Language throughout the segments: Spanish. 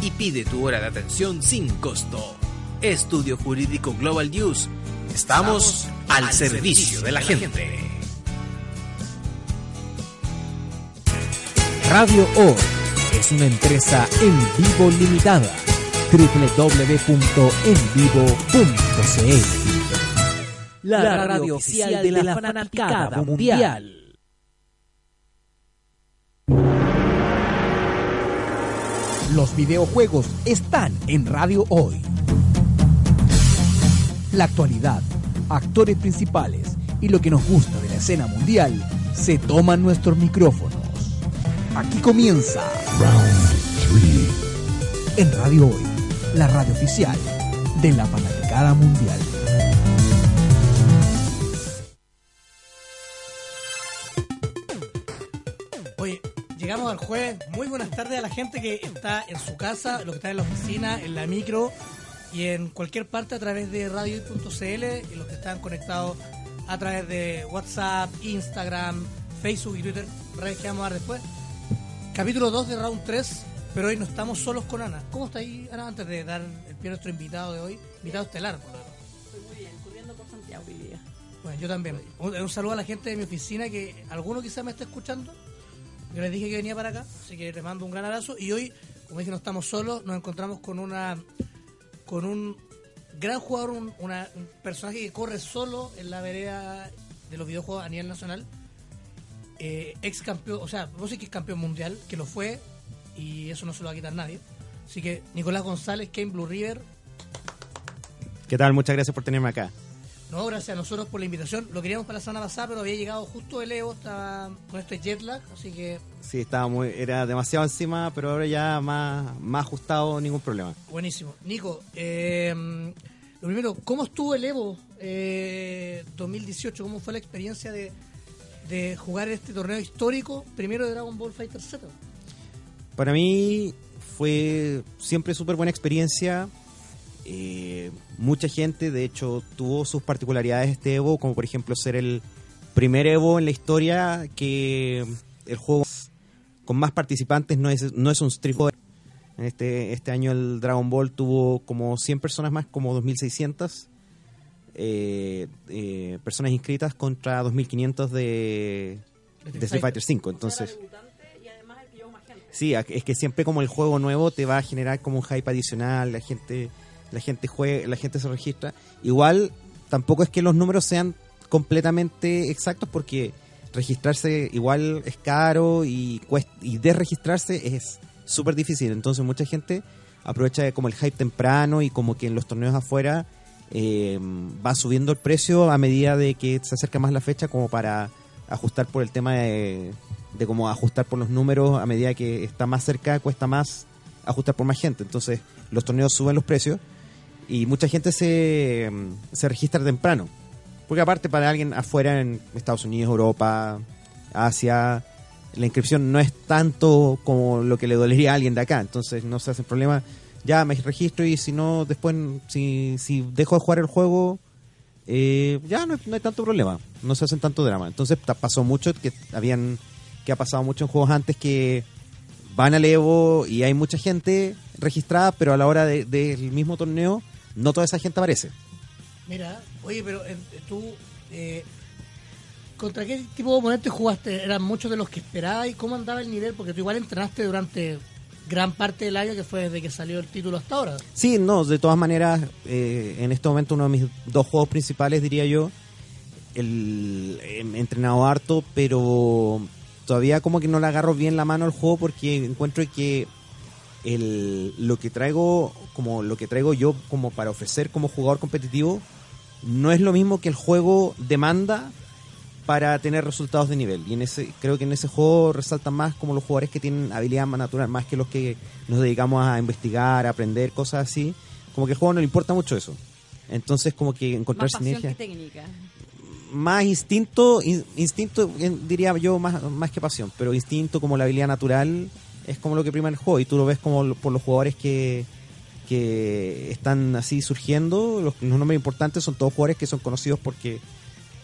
y pide tu hora de atención sin costo. Estudio Jurídico Global News. Estamos, al, servicio, de la, gente. Radio O es una empresa en vivo limitada. www.envivo.cl La radio oficial de la fanaticada mundial. Los videojuegos están en Radio Hoy. La actualidad, actores principales y lo que nos gusta de la escena mundial se toman nuestros micrófonos. Aquí comienza Round 3 en Radio Hoy, la radio oficial de la fanaticada mundial. Llegamos al jueves. Muy buenas tardes a la gente que está en su casa, los que están en la oficina, en la micro y en cualquier parte a través de radio.cl y los que están conectados a través de WhatsApp, Instagram, Facebook y Twitter, redes que vamos a dar después. Capítulo 2 de Round 3, pero hoy no estamos solos con Ana. ¿Cómo está ahí, Ana, antes de dar el pie a nuestro invitado de hoy? Invitado estelar, por lo Estoy muy bien, corriendo por Santiago hoy día. Bueno, yo también. Un, un saludo a la gente de mi oficina que alguno quizá me está escuchando yo les dije que venía para acá, así que les mando un gran abrazo. Y hoy, como dije, no estamos solos, nos encontramos con una con un gran jugador, un, personaje que corre solo en la vereda de los videojuegos a nivel nacional. Eh, ex campeón, o sea, vos sí que es campeón mundial, que lo fue, y eso no se lo va a quitar nadie. Así que Nicolás González, Kane Blue River. ¿Qué tal? Muchas gracias por tenerme acá. No, gracias a nosotros por la invitación. Lo queríamos para la semana pasada, pero había llegado justo el Evo, estaba con este jet lag, así que... Sí, estaba muy, era demasiado encima, pero ahora ya más, más ajustado, ningún problema. Buenísimo. Nico, eh, lo primero, ¿cómo estuvo el Evo eh, 2018? ¿Cómo fue la experiencia de, de jugar este torneo histórico, primero de Dragon Ball Fighter Z? Para mí fue siempre súper buena experiencia eh, mucha gente, de hecho, tuvo sus particularidades este Evo, como por ejemplo ser el primer Evo en la historia que el juego con más participantes no es, no es un Street Este, este año el Dragon Ball tuvo como 100 personas más, como 2.600 eh, eh, personas inscritas contra 2.500 de, de Street Fighter 5. Entonces, sí, es que siempre como el juego nuevo te va a generar como un hype adicional, la gente la gente juega, la gente se registra. Igual tampoco es que los números sean completamente exactos porque registrarse igual es caro y y desregistrarse es súper difícil. Entonces mucha gente aprovecha como el hype temprano y como que en los torneos afuera eh, va subiendo el precio a medida de que se acerca más la fecha como para ajustar por el tema de, de como ajustar por los números a medida que está más cerca cuesta más ajustar por más gente. Entonces los torneos suben los precios y mucha gente se, se registra temprano. Porque aparte para alguien afuera en Estados Unidos, Europa, Asia, la inscripción no es tanto como lo que le dolería a alguien de acá. Entonces no se hace problema. Ya me registro y si no, después, si, si dejo de jugar el juego, eh, ya no, no, hay tanto problema. No se hacen tanto drama. Entonces pasó mucho que habían que ha pasado mucho en juegos antes que van al Evo y hay mucha gente registrada, pero a la hora del de, mismo torneo no toda esa gente aparece. Mira, oye, pero eh, tú, eh, ¿contra qué tipo de oponentes jugaste? ¿Eran muchos de los que esperabas y cómo andaba el nivel? Porque tú igual entrenaste durante gran parte del año que fue desde que salió el título hasta ahora. Sí, no, de todas maneras, eh, en este momento uno de mis dos juegos principales, diría yo, el, he entrenado harto, pero todavía como que no le agarro bien la mano al juego porque encuentro que el, lo que traigo como lo que traigo yo como para ofrecer como jugador competitivo no es lo mismo que el juego demanda para tener resultados de nivel. Y en ese creo que en ese juego resaltan más como los jugadores que tienen habilidad más natural, más que los que nos dedicamos a investigar, a aprender, cosas así. Como que el juego no le importa mucho eso. Entonces como que encontrar Más sinergia. que técnica. Más instinto, in- instinto diría yo más, más que pasión, pero instinto como la habilidad natural es como lo que prima el juego y tú lo ves como por los jugadores que, que están así surgiendo, los, los nombres importantes son todos jugadores que son conocidos porque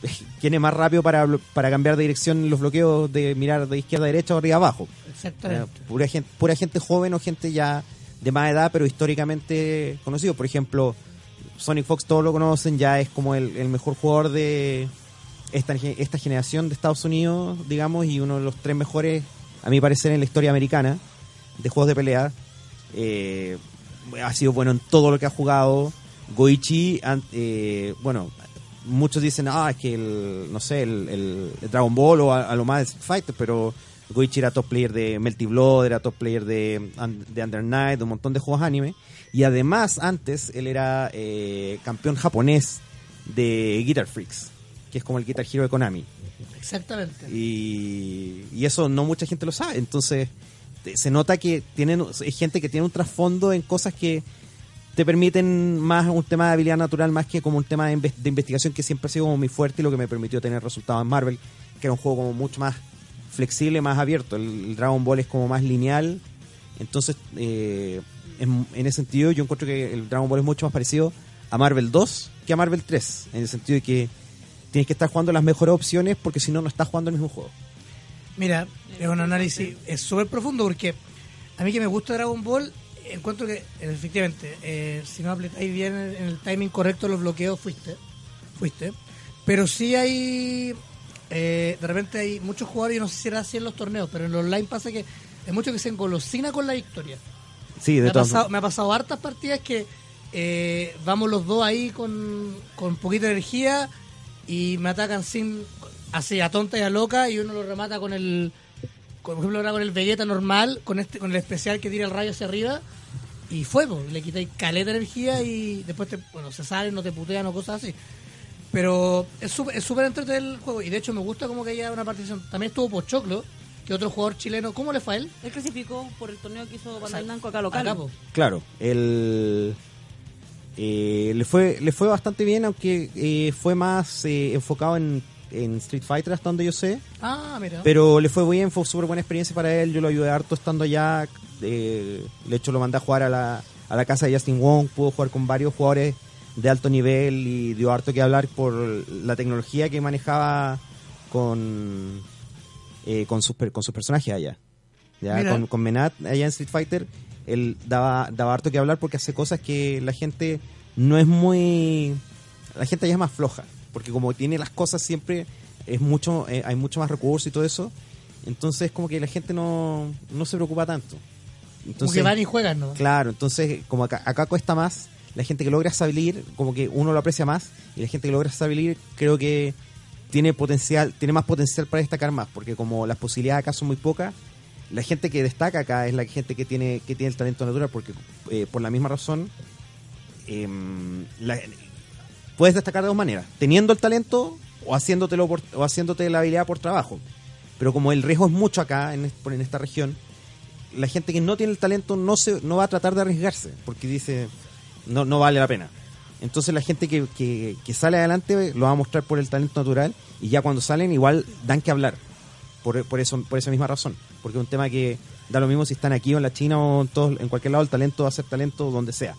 es más rápido para, para cambiar de dirección los bloqueos de mirar de izquierda a derecha o arriba abajo. Exactamente. Eh, pura, gente, pura gente joven o gente ya de más edad, pero históricamente conocido. Por ejemplo, Sonic Fox todos lo conocen, ya es como el, el mejor jugador de esta, esta generación de Estados Unidos, digamos, y uno de los tres mejores, a mi parecer, en la historia americana de juegos de pelea. Eh, ha sido bueno en todo lo que ha jugado. Goichi, eh, bueno, muchos dicen, ah, es que el, no sé, el, Dragon Ball o a, lo más Fighter, pero Goichi era top player de Melty Blood, era top player de, de Under Night, de un montón de juegos anime. Y además, antes, él era eh, campeón japonés de Guitar Freaks, que es como el Guitar Hero de Konami. Exactamente. Y, eso no mucha gente lo sabe. Entonces, se nota que tienen hay gente que tiene un trasfondo en cosas que te permiten más un tema de habilidad natural más que como un tema de, inves- de investigación que siempre ha sido como muy fuerte y lo que me permitió tener resultados en Marvel, que era un juego como mucho más flexible, más abierto. El, el Dragon Ball es como más lineal. Entonces, eh, en, en ese sentido, yo encuentro que el Dragon Ball es mucho más parecido a Marvel 2 que a Marvel 3, en el sentido de que tienes que estar jugando las mejores opciones porque si no, no estás jugando el mismo juego. Mira, es un análisis es súper profundo porque a mí que me gusta Dragon Ball, encuentro que efectivamente, eh, si no aplicáis bien en el timing correcto los bloqueos, fuiste. Fuiste. Pero sí hay. eh, de repente hay muchos jugadores, yo no sé si era así en los torneos, pero en los online pasa que hay muchos que se engolosina con la victoria. Sí, de Me ha, todas pasado, me ha pasado hartas partidas que eh, vamos los dos ahí con, con poquita energía y me atacan sin así a tonta y a loca y uno lo remata con el con, por ejemplo ahora con el Vegeta normal con este con el especial que tira el rayo hacia arriba y fuego le quitáis caleta de energía y después te, bueno se salen no te putean o cosas así pero es súper es súper entretenido el juego y de hecho me gusta como que haya una participación también estuvo Pochoclo que otro jugador chileno ¿cómo le fue a él? Él clasificó por el torneo que hizo O sea, Bandai Namco acá local. acá. Claro, el, eh, le fue le fue bastante bien, aunque eh, fue más eh, enfocado en, en Street Fighter hasta donde yo sé, ah mira. Pero le fue bien, fue súper buena experiencia para él, yo lo ayudé harto estando allá, eh, de hecho lo mandé a jugar a la, a la casa de Justin Wong, pudo jugar con varios jugadores de alto nivel y dio harto que hablar por la tecnología que manejaba con, eh, con, sus, per- con sus personajes allá. Ya, con, con Menat allá en Street Fighter, él daba, daba harto que hablar porque hace cosas que la gente no es muy... La gente allá es más floja, porque como tiene las cosas siempre, es mucho eh, hay mucho más recursos y todo eso, entonces como que la gente no, no se preocupa tanto. como Entonces, que van y juegan ¿no? Claro, entonces como acá, acá cuesta más, la gente que logra estabilir, como que uno lo aprecia más, y la gente que logra estabilir creo que tiene potencial, tiene más potencial para destacar más, porque como las posibilidades acá son muy pocas, la gente que destaca acá es la gente que tiene, que tiene el talento natural, porque eh, por la misma razón la- puedes destacar de dos maneras, teniendo el talento o haciéndotelo por- o haciéndote la habilidad por trabajo. Pero como el riesgo es mucho acá en, en esta región, la gente que no tiene el talento no se no va a tratar de arriesgarse porque dice no no vale la pena entonces la gente que, que sale adelante lo va a mostrar por el talento natural y ya cuando salen igual dan que hablar por, por eso por esa misma razón porque es un tema que da lo mismo si están aquí o en la China o en, todos- en cualquier lado el talento va a ser talento donde sea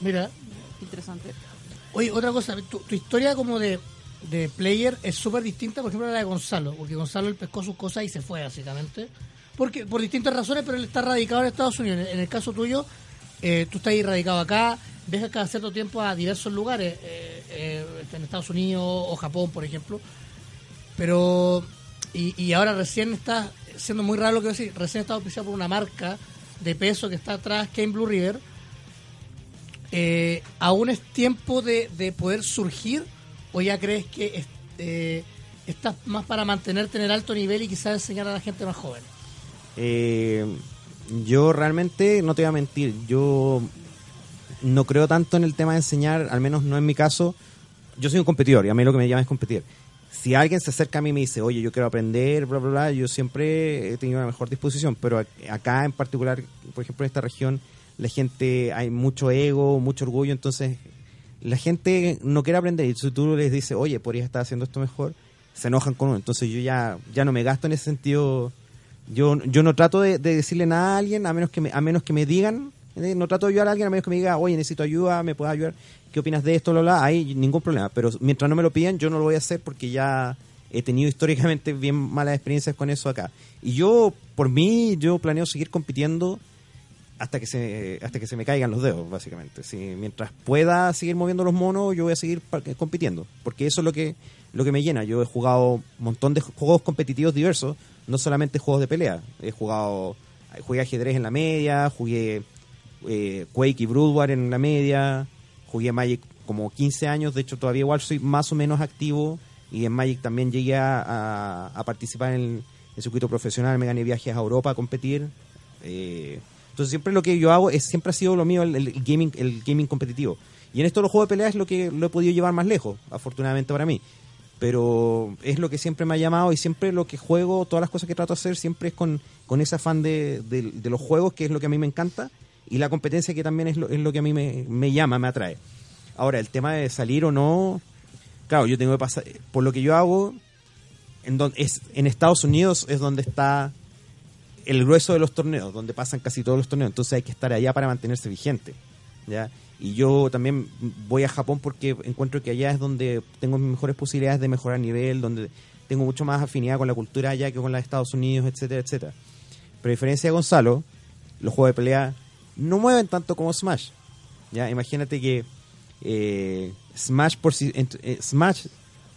mira Interesante. Oye, otra cosa, tu, tu historia como de, de player es súper distinta, por ejemplo, a la de Gonzalo, porque Gonzalo él pescó sus cosas y se fue, básicamente. Porque, por distintas razones, pero él está radicado en Estados Unidos. En el caso tuyo, eh, tú estás ahí radicado acá, viajas cada cierto tiempo a diversos lugares, eh, eh, en Estados Unidos o Japón, por ejemplo. Pero, y, y ahora recién estás, siendo muy raro lo que voy a decir, recién estás auspiciado por una marca de peso que está atrás, Kane Blue River eh, ¿aún es tiempo de, de poder surgir o ya crees que eh, estás más para mantenerte en el alto nivel y quizás enseñar a la gente más joven? Eh, yo realmente, no te voy a mentir, yo no creo tanto en el tema de enseñar, al menos no en mi caso. Yo soy un competidor y a mí lo que me llama es competir. Si alguien se acerca a mí y me dice, oye, yo quiero aprender, bla, bla, bla, yo siempre he tenido una mejor disposición, pero ac- acá en particular, por ejemplo, en esta región, la gente, hay mucho ego, mucho orgullo, entonces la gente no quiere aprender y si tú les dices, oye, podrías estar haciendo esto mejor, se enojan con uno. Entonces yo ya, ya no me gasto en ese sentido. Yo, yo no trato de, de decirle nada a alguien a menos que me, a menos que me digan, eh, no trato de ayudar a alguien a menos que me diga, oye, necesito ayuda, me puedes ayudar, ¿qué opinas de esto? Bla, bla, ahí ningún problema. Pero mientras no me lo pidan, yo no lo voy a hacer porque ya he tenido históricamente bien malas experiencias con eso acá. Y yo, por mí, yo planeo seguir compitiendo hasta que se hasta que se me caigan los dedos básicamente si mientras pueda seguir moviendo los monos yo voy a seguir pa- compitiendo porque eso es lo que lo que me llena yo he jugado un montón de juegos competitivos diversos no solamente juegos de pelea he jugado jugué ajedrez en la media jugué eh, Quake y Brood War en la media jugué Magic como 15 años de hecho todavía igual soy más o menos activo y en Magic también llegué a, participar en el, circuito profesional me gané viajes a Europa a competir eh, entonces siempre lo que yo hago es siempre ha sido lo mío el, el gaming el gaming competitivo. Y en esto los juegos de pelea es lo que lo he podido llevar más lejos, afortunadamente para mí. Pero es lo que siempre me ha llamado y siempre lo que juego, todas las cosas que trato de hacer, siempre es con, con ese afán de, de- de los juegos, que es lo que a mí me encanta, y la competencia que también es lo, es lo que a mí me, me llama, me atrae. Ahora, el tema de salir o no, claro, yo tengo que pasar, por lo que yo hago, en, don- es, en Estados Unidos es donde está el grueso de los torneos, donde pasan casi todos los torneos, entonces hay que estar allá para mantenerse vigente. ¿ya? Y yo también voy a Japón porque encuentro que allá es donde tengo mis mejores posibilidades de mejorar nivel, donde tengo mucho más afinidad con la cultura allá que con la de Estados Unidos, etcétera, etcétera. Pero a diferencia de Gonzalo, los juegos de pelea no mueven tanto como Smash. ¿ya? Imagínate que eh, Smash, por sí, eh, Smash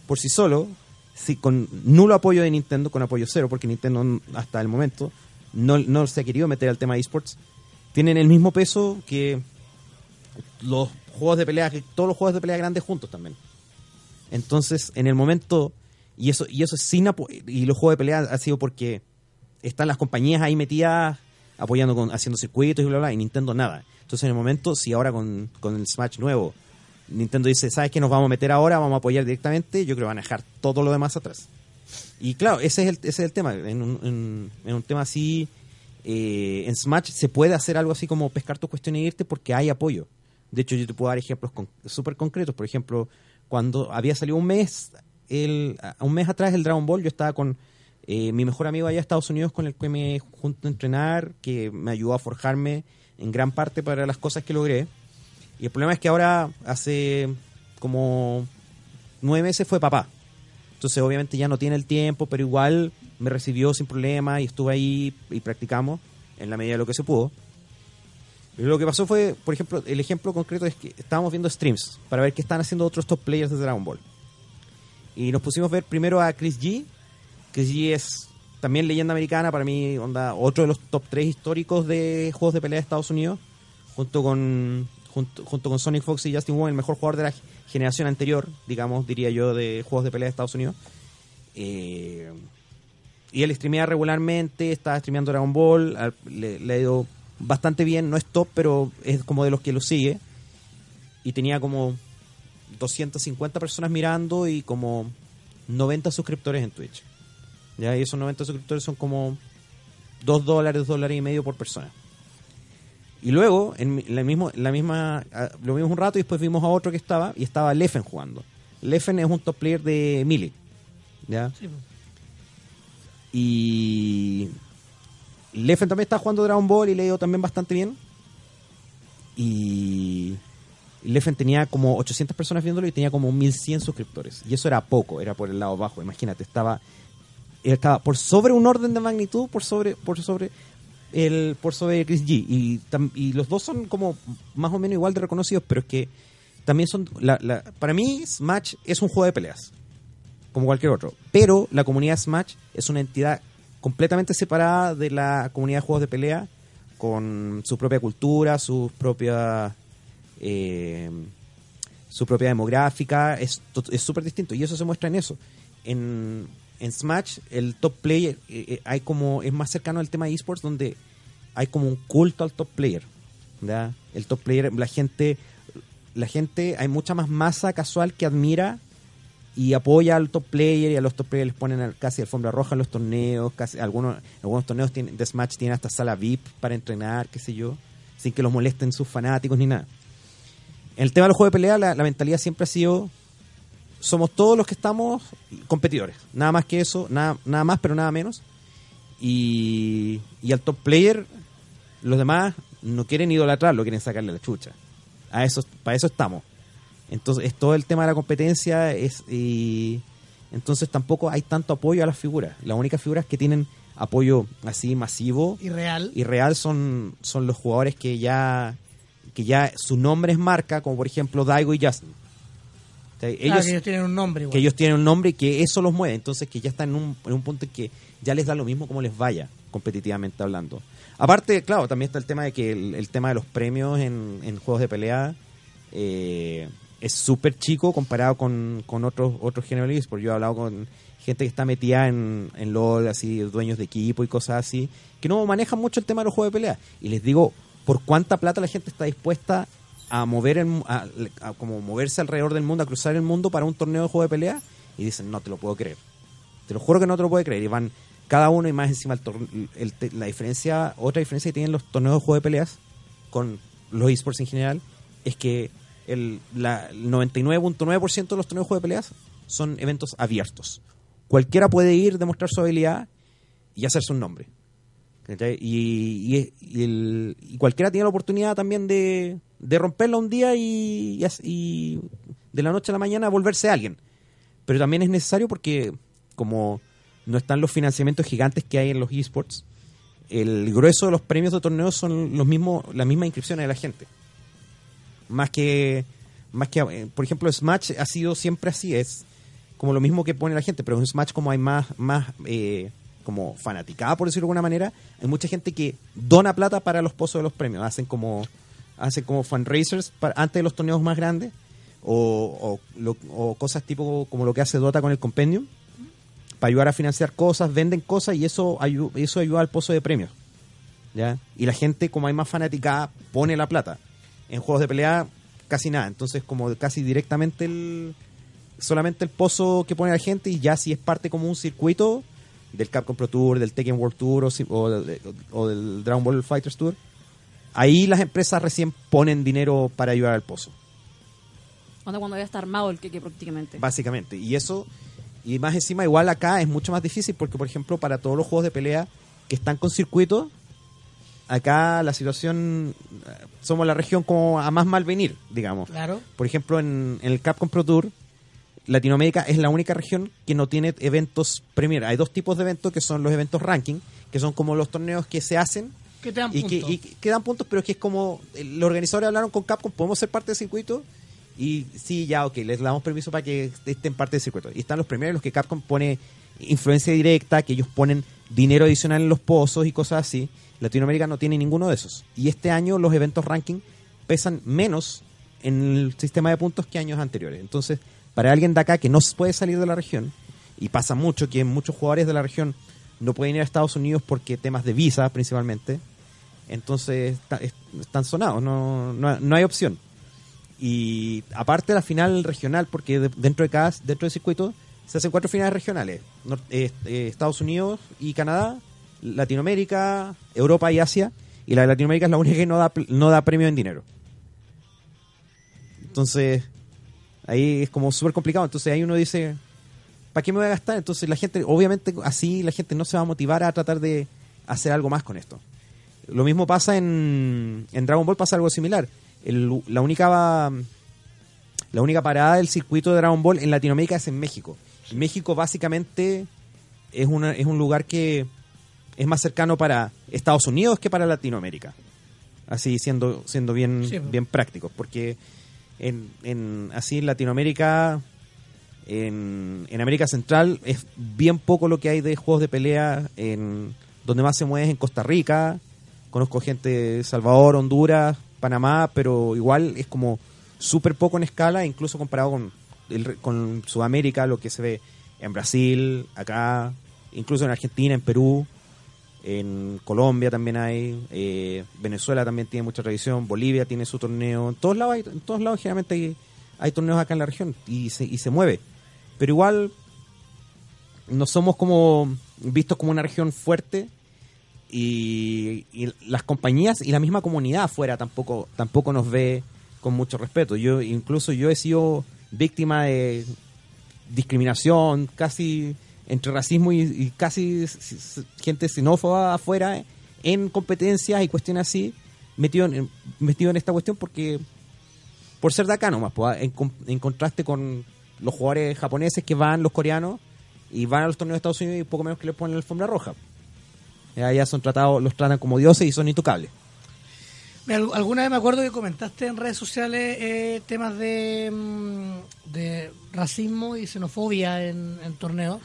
por sí solo, sí, con nulo apoyo de Nintendo, con apoyo cero, porque Nintendo hasta el momento no, no se ha querido meter al tema de esports, tienen el mismo peso que los juegos de pelea, que todos los juegos de pelea grandes juntos también. Entonces, en el momento, y eso, y eso es sin apo- y los juegos de pelea ha sido porque están las compañías ahí metidas apoyando con, haciendo circuitos y bla bla, y Nintendo nada. Entonces en el momento, si ahora con, con el Smash nuevo, Nintendo dice, ¿sabes qué nos vamos a meter ahora? Vamos a apoyar directamente, yo creo que van a dejar todo lo demás atrás. Y claro, ese es el, ese es el tema. En un, en, un tema así, eh, en Smash se puede hacer algo así como pescar tus cuestiones e irte porque hay apoyo. De hecho, yo te puedo dar ejemplos con- súper concretos. Por ejemplo, cuando había salido un mes, el, un mes atrás el Dragon Ball, yo estaba con eh, mi mejor amigo allá en Estados Unidos con el que me junto a entrenar, que me ayudó a forjarme en gran parte para las cosas que logré. Y el problema es que ahora, hace como nueve meses, fue papá. Entonces, obviamente ya no tiene el tiempo, pero igual me recibió sin problema y estuve ahí y practicamos en la medida de lo que se pudo. Lo que pasó fue, por ejemplo, el ejemplo concreto es que estábamos viendo streams para ver qué están haciendo otros top players de Dragon Ball. Y nos pusimos a ver primero a Chris G. Chris G es también leyenda americana, para mí, onda, otro de los top 3 históricos de juegos de pelea de Estados Unidos, junto con, junto, junto con Sonic Fox y Justin Wong, el mejor jugador de la generación anterior, digamos, diría yo, de juegos de pelea de Estados Unidos. Eh, y él streamea regularmente, está streameando Dragon Ball, al- le, le ha ido bastante bien, no es top, pero es como de los que lo sigue. Y tenía como 250 personas mirando y como 90 suscriptores en Twitch. Ya, y esos 90 suscriptores son como 2 dólares, 2 dólares y medio por persona. Y luego, en la, mismo, la misma, ah, lo vimos un rato y después vimos a otro que estaba, y estaba Leffen jugando. Leffen es un top player de Melee. ¿ya? Sí, pues. Y Leffen también está jugando Dragon Ball y le ido también bastante bien. Y Leffen tenía como 800 personas viéndolo y tenía como 1100 suscriptores. Y eso era poco, era por el lado bajo. Imagínate, estaba estaba por sobre un orden de magnitud, por sobre por sobre el por sobre Chris G y, y los dos son como más o menos igual de reconocidos, pero es que también son para mí Smash es un juego de peleas como cualquier otro. Pero la comunidad Smash es una entidad completamente separada de la comunidad de juegos de pelea, con su propia cultura, sus propias. eh, su propia demográfica, es súper distinto. Y eso se muestra en eso. En, en Smash, el top player eh, eh, hay como es más cercano al tema de esports, donde hay como un culto al top player. ¿ya? El top player, la gente, la gente, hay mucha más masa casual que admira y apoya al top player y a los top players les ponen casi alfombra roja en los torneos, casi algunos algunos torneos tienen, de Smash tienen hasta sala VIP para entrenar, qué sé yo, sin que los molesten sus fanáticos ni nada. En el tema de los juegos de pelea, la mentalidad siempre ha sido somos todos los que estamos competidores, nada más que eso, nada, nada más pero nada menos. Y, y al top player, los demás no quieren idolatrarlo, quieren sacarle la chucha. A eso, para eso estamos. Entonces, es todo el tema de la competencia es y entonces tampoco hay tanto apoyo a las figuras. Las únicas figuras que tienen apoyo así masivo Y real. y real son, son los jugadores que ya que ya su nombre es marca, como por ejemplo Daigo y Justin. Ah, ellos, que ellos tienen un nombre igual. que ellos tienen un nombre y que eso los mueve, entonces que ya están en un, en un punto en que ya les da lo mismo como les vaya, competitivamente hablando. Aparte, claro, también está el tema de que el, el tema de los premios en, en juegos de pelea eh, es súper chico comparado con, con otros otros géneros de. Yo he hablado con gente que está metida en, en LOL, así, dueños de equipo y cosas así, que no manejan mucho el tema de los juegos de pelea. Y les digo, por cuánta plata la gente está dispuesta a mover el a, a como moverse alrededor del mundo, a cruzar el mundo para un torneo de juego de pelea, y dicen, no te lo puedo creer. Te lo juro que no te lo puedo creer. Y van cada uno y más encima el el la diferencia, otra diferencia que tienen los torneos de juego de peleas con los esports en general, es que el, la, el 99.9% de los torneos de juego de peleas son eventos abiertos. Cualquiera puede ir, demostrar su habilidad y hacerse un nombre. Y, y, y el- y cualquiera tiene la oportunidad también de, de romperla un día y, de la noche a la mañana volverse alguien. Pero también es necesario porque como no están los financiamientos gigantes que hay en los esports, el grueso de los premios de torneos son los mismos, las mismas inscripciones de la gente. Más que, más que eh, por ejemplo, Smash ha sido siempre así, es como lo mismo que pone la gente, pero en Smash como hay más, más eh, como fanaticada, por decirlo de alguna manera, hay mucha gente que dona plata para los pozos de los premios, hacen como, hacen como fundraisers para- antes de los torneos más grandes, o, cosas tipo como lo que hace Dota con el Compendium, para ayudar a financiar cosas, venden cosas y eso, ayu- eso ayuda al pozo de premios. ¿ya? Y la gente, como hay más fanaticada, pone la plata. En juegos de pelea, casi nada. Entonces, como casi directamente el solamente el pozo que pone la gente y ya si es parte como un circuito del Capcom Pro Tour, del Tekken World Tour o, o o del Dragon Ball Fighters Tour, ahí las empresas recién ponen dinero para ayudar al pozo. Onda cuando ya está armado el queque prácticamente. Básicamente. Y eso, y más encima, igual acá es mucho más difícil porque, por ejemplo, para todos los juegos de pelea que están con circuito, acá la situación, eh, somos la región como a más mal venir, digamos. Claro. Por ejemplo, en, en el Capcom Pro Tour, Latinoamérica es la única región que no tiene eventos Premier. Hay dos tipos de eventos que son los eventos ranking, que son como los torneos que se hacen Que te dan y que, puntos. y que dan puntos, pero que es como los organizadores hablaron con Capcom, podemos ser parte del circuito y sí, ya, ok, les damos permiso para que estén parte del circuito. Y están los primeros en los que Capcom pone influencia directa, que ellos ponen dinero adicional en los pozos y cosas así. Latinoamérica no tiene ninguno de esos. Y este año los eventos ranking pesan menos en el sistema de puntos que años anteriores. Entonces, para alguien de acá que no puede salir de la región, y pasa mucho que muchos jugadores de la región no pueden ir a Estados Unidos porque temas de visa principalmente, entonces está- es- están sonados, no, no, no hay opción. Y aparte la final regional, porque de- dentro de cada dentro del circuito se hacen cuatro finales regionales: eh, Estados Unidos y Canadá, Latinoamérica, Europa y Asia. Y la de Latinoamérica es la única que no da, no da premio en dinero. Entonces, ahí es como súper complicado. Entonces ahí uno dice, ¿para qué me voy a gastar? Entonces la gente, obviamente así la gente no se va a motivar a tratar de hacer algo más con esto. Lo mismo pasa en, en Dragon Ball, pasa algo similar. El- la única la única parada del circuito de Dragon Ball en Latinoamérica es en México. México básicamente es, una, es un lugar que es más cercano para Estados Unidos que para Latinoamérica. Así siendo, siendo bien, Sí. bien prácticos. Porque en, en, así en Latinoamérica, en, América Central, es bien poco lo que hay de juegos de pelea. En, donde más se mueve es en Costa Rica. Conozco gente de Salvador, Honduras, Panamá, pero igual es como súper poco en escala, incluso comparado con, con Sudamérica, lo que se ve en Brasil, acá, incluso en Argentina, en Perú, en Colombia también hay, eh, Venezuela también tiene mucha tradición, Bolivia tiene su torneo, en todos lados, hay- en todos lados generalmente hay, hay torneos acá en la región y se, y se mueve. Pero igual no somos como vistos como una región fuerte y, las compañías y la misma comunidad afuera tampoco tampoco nos ve con mucho respeto. Yo incluso yo he sido víctima de discriminación, casi entre racismo y, casi gente xenófoba afuera en competencias y cuestiones así, metido en, metido en esta cuestión porque por ser de acá nomás, pues, en contraste con los jugadores japoneses que van, los coreanos, y van a los torneos de Estados Unidos y poco menos que les ponen la alfombra roja. Eh, Allá son tratados, los tratan como dioses y son intocables. Alguna vez me acuerdo que comentaste en redes sociales eh, temas de, mm, racismo y xenofobia en, en torneos.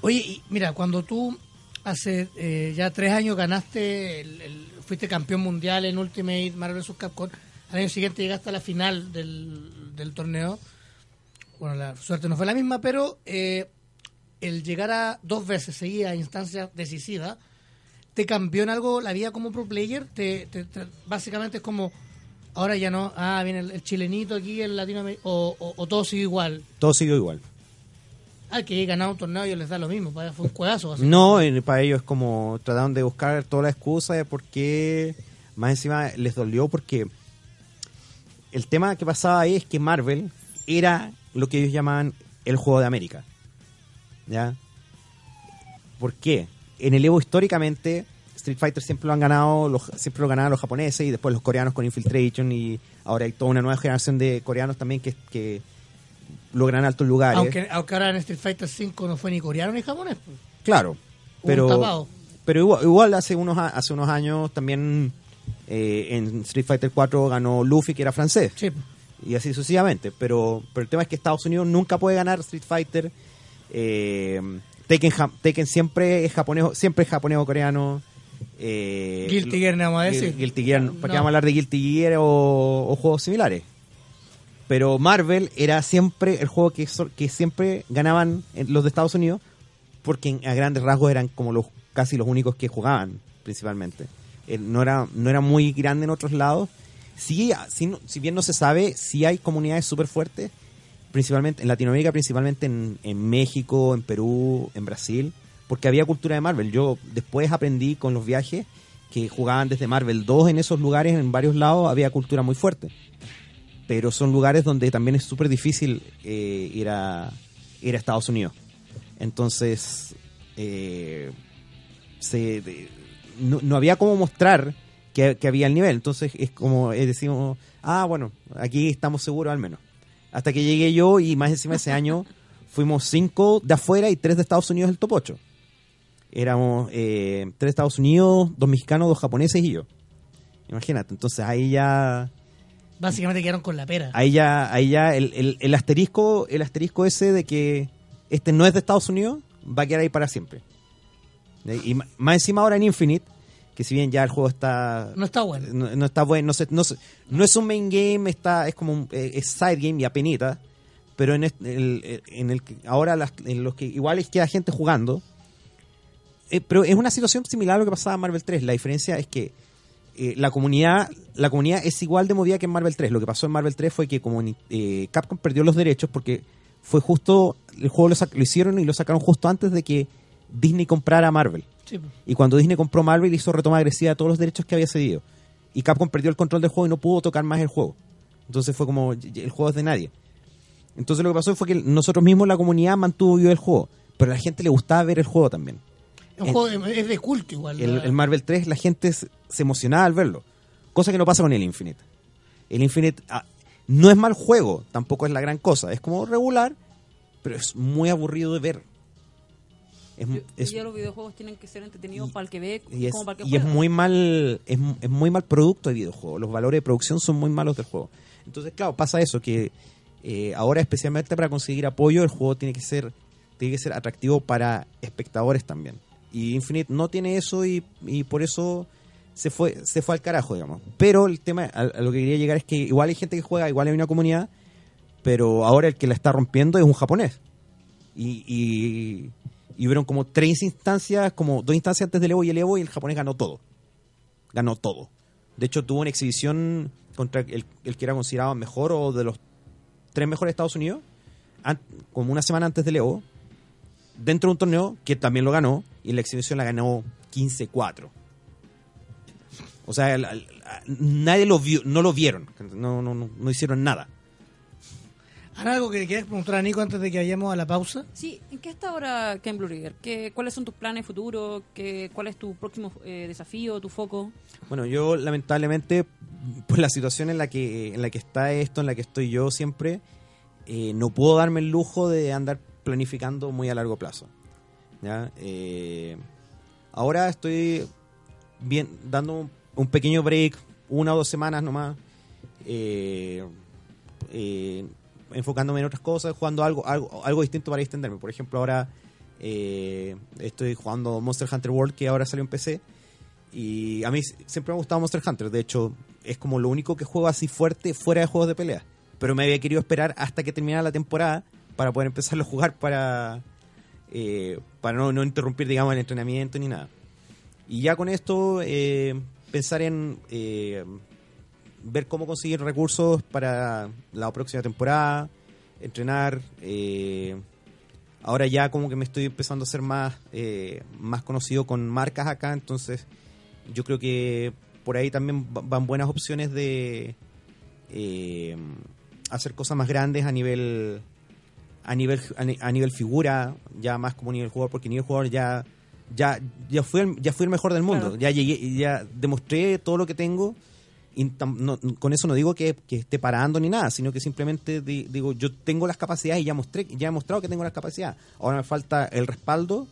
Oye, mira, cuando tú hace eh, ya tres años ganaste, el- fuiste campeón mundial en Ultimate Marvel vs. Capcom, al año siguiente llegaste a la final del, del torneo. Bueno, la suerte no fue la misma, pero eh, el llegar a dos veces seguidas a instancias decisivas, ¿te cambió en algo la vida como pro player? Te, te- te- básicamente es como, ahora ya no, ah, viene el, el chilenito aquí, el latinoamericano, o, o- o todo sigue igual. Todo siguió igual. Ah, que ganado un torneo y les da lo mismo, para- fue un juegazo. No, para ellos es como trataron de buscar toda la excusa de por qué más encima les dolió porque el tema que pasaba ahí es que Marvel era lo que ellos llamaban el juego de América. ¿Ya? ¿Por qué? En el Evo históricamente Street Fighter siempre lo han ganado, los, siempre lo ganaban los japoneses y después los coreanos con Infiltration y ahora hay toda una nueva generación de coreanos también que, que logran altos lugares. Aunque, aunque ahora en Street Fighter 5 no fue ni coreano ni japonés. pues. Claro, pero pero igual, igual hace unos hace unos años también eh, en Street Fighter 4 ganó Luffy que era francés Sí, pues. Y así sucesivamente, pero pero el tema es que Estados Unidos nunca puede ganar Street Fighter eh, Tekken, siempre es japonés siempre es japonés o coreano eh, Guilty Gear, no vamos a decir. Guilty Gear, ¿para No. qué vamos a hablar de Guilty Gear o, o juegos similares? Pero Marvel era siempre el juego que, que siempre ganaban los de Estados Unidos porque a grandes rasgos eran como los casi los únicos que jugaban principalmente. Eh, no era no era muy grande en otros lados. Sí, no- si bien no se sabe, sí hay comunidades súper fuertes, principalmente en Latinoamérica, principalmente en, en México, en Perú, en Brasil, porque había cultura de Marvel. Yo después aprendí con los viajes que jugaban desde Marvel 2 en esos lugares, en varios lados, había cultura muy fuerte. Pero son lugares donde también es súper difícil eh, ir, a, ir a Estados Unidos. Entonces, eh, se, no, no había cómo mostrar que, que había el nivel. Entonces es como eh, decimos, ah, bueno, aquí estamos seguros al menos. Hasta que llegué yo y más encima ese año fuimos cinco de afuera y tres de Estados Unidos el top 8. Éramos eh, tres de Estados Unidos, dos mexicanos, dos japoneses y yo. Imagínate, entonces ahí ya Básicamente quedaron con la pera. ahí ya, ahí ya el, el- el asterisco, el asterisco ese de que este no es de Estados Unidos, va a quedar ahí para siempre. Y más encima ahora en Infinite, que si bien ya el juego está No está bueno. no, no está bueno, no, se- no, se- no es un main game, está es como un eh, es side game y apenita, pero en este- el, en el que ahora las- en los que igual es que hay gente jugando, eh, pero es una situación similar a lo que pasaba en Marvel 3. La diferencia es que eh, la comunidad la comunidad es igual de movida que en Marvel 3. Lo que pasó en Marvel 3 fue que como eh, Capcom perdió los derechos porque fue justo el juego lo, lo hicieron y lo sacaron justo antes de que Disney comprara Marvel. Sí. Y cuando Disney compró Marvel hizo retoma agresiva de todos los derechos que había cedido. Y Capcom perdió el control del juego y no pudo tocar más el juego. Entonces fue como, el juego es de nadie. Entonces lo que pasó fue que nosotros mismos, la comunidad, mantuvo vivo el juego. Pero a la gente le gustaba ver el juego también. En- juego de- es de culto igual. El, el Marvel 3, la gente se, se emocionaba al verlo. Cosa que no pasa con el Infinite. El Infinite ah, no es mal juego, tampoco es la gran cosa. Es como regular, pero es muy aburrido de ver. Es, Yo- es- ya los videojuegos tienen que ser entretenidos y- para el que ve y es, como para el que y es muy mal es, es muy mal producto de videojuego. Los valores de producción son muy malos del juego. Entonces claro pasa eso que eh, ahora especialmente para conseguir apoyo el juego tiene que ser tiene que ser atractivo para espectadores también. Y Infinite no tiene eso y, y por eso se fue se fue al carajo digamos. Pero el tema a, a lo que quería llegar es que igual hay gente que juega igual hay una comunidad pero ahora el que la está rompiendo es un japonés. Y, y, y hubieron como tres instancias, como dos instancias antes del Evo y el Evo, y el japonés ganó todo. Ganó todo. De hecho, tuvo una exhibición contra el, el que era considerado mejor o de los tres mejores de Estados Unidos. como una semana antes del Evo, dentro de un torneo que también lo ganó, y la exhibición la ganó 15-4. O sea, nadie lo vio, no lo vieron, no, no, no hicieron nada. ¿Hay algo que le quieras preguntar a Nico antes de que vayamos a la pausa? Sí, ¿en qué está ahora Ken Bluriger? ¿Qué, ¿Cuáles son tus planes futuros? ¿Qué, ¿Cuál es tu próximo eh, desafío, tu foco? Bueno, yo lamentablemente, por la situación en la que, en la que está esto, en la que estoy yo siempre, eh, no puedo darme el lujo de andar planificando muy a largo plazo. ¿ya? Eh, ahora estoy bien, dando un, un pequeño break, una o dos semanas nomás, eh, eh, enfocándome en otras cosas, jugando algo, algo, algo distinto para extenderme. Por ejemplo, ahora eh, estoy jugando Monster Hunter World, que ahora salió en PC. Y a mí siempre me ha gustado Monster Hunter. De hecho, es como lo único que juego así fuerte fuera de juegos de pelea. Pero me había querido esperar hasta que terminara la temporada para poder empezarlo a jugar para, eh, para no, no interrumpir, digamos, el entrenamiento ni nada. Y ya con esto, eh, pensar en ver cómo conseguir recursos para la próxima temporada, entrenar. eh, ahora ya como que me estoy empezando a ser más, eh, más conocido con marcas acá, entonces yo creo que por ahí también va- van buenas opciones de eh, hacer cosas más grandes a nivel a nivel a ni- a nivel figura ya más como nivel jugador porque nivel jugador ya ya ya fui el, ya fui el mejor del mundo Claro. ya llegué ya demostré todo lo que tengo con eso no digo que, esté parando ni nada sino que simplemente di- digo yo tengo las capacidades y ya mostré ya he mostrado que tengo las capacidades ahora me falta el respaldo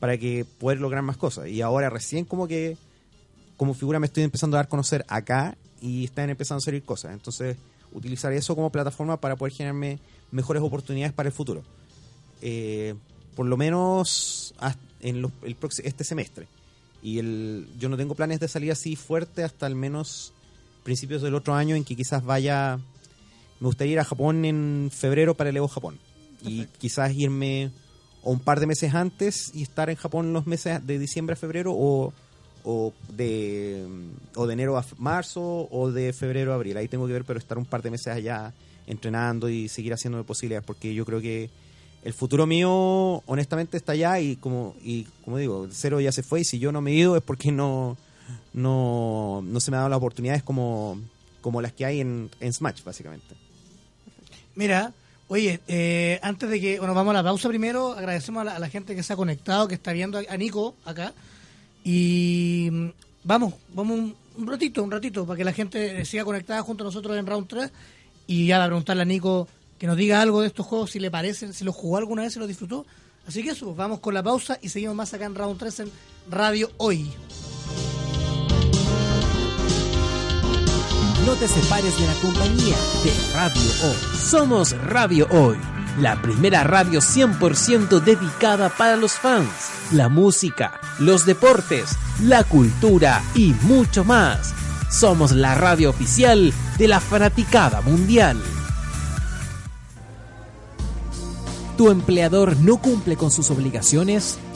para que poder lograr más cosas y ahora recién como que como figura me estoy empezando a dar a conocer acá y están empezando a salir cosas. Entonces, utilizar eso como plataforma para poder generarme mejores oportunidades para el futuro. Eh, por lo menos en los- este semestre. Y el, yo no tengo planes de salir así fuerte hasta al menos principios del otro año en que quizás vaya... Me gustaría ir a Japón en febrero para el Evo Japón. Y quizás irme o un par de meses antes y estar en Japón los meses de diciembre a febrero o, o de o de enero a marzo o de febrero a abril. Ahí tengo que ver, pero estar un par de meses allá entrenando y seguir haciéndome posibilidades porque yo creo que el futuro mío honestamente está allá y como y como digo, cero ya se fue y si yo no me he ido es porque no no, no se me han dado las oportunidades como como las que hay en, en Smash básicamente. Mira, oye, eh, antes de que, bueno, vamos a la pausa primero, agradecemos a la, gente que se ha conectado, que está viendo a, Nico acá. Y mm, vamos, vamos un, ratito, un ratito, para que la gente siga conectada junto a nosotros en Round 3. Y ya a preguntarle a Nico que nos diga algo de estos juegos, si le parecen, si los jugó alguna vez, si los disfrutó. Así que eso, pues, vamos con la pausa y seguimos más acá en Round 3 en Radio Hoy. No te separes de la compañía de Radio Hoy. Somos Radio Hoy, la primera radio 100% dedicada para los fans, la música, los deportes, la cultura y mucho más. Somos la radio oficial de la fanaticada mundial. ¿Tu empleador no cumple con sus obligaciones?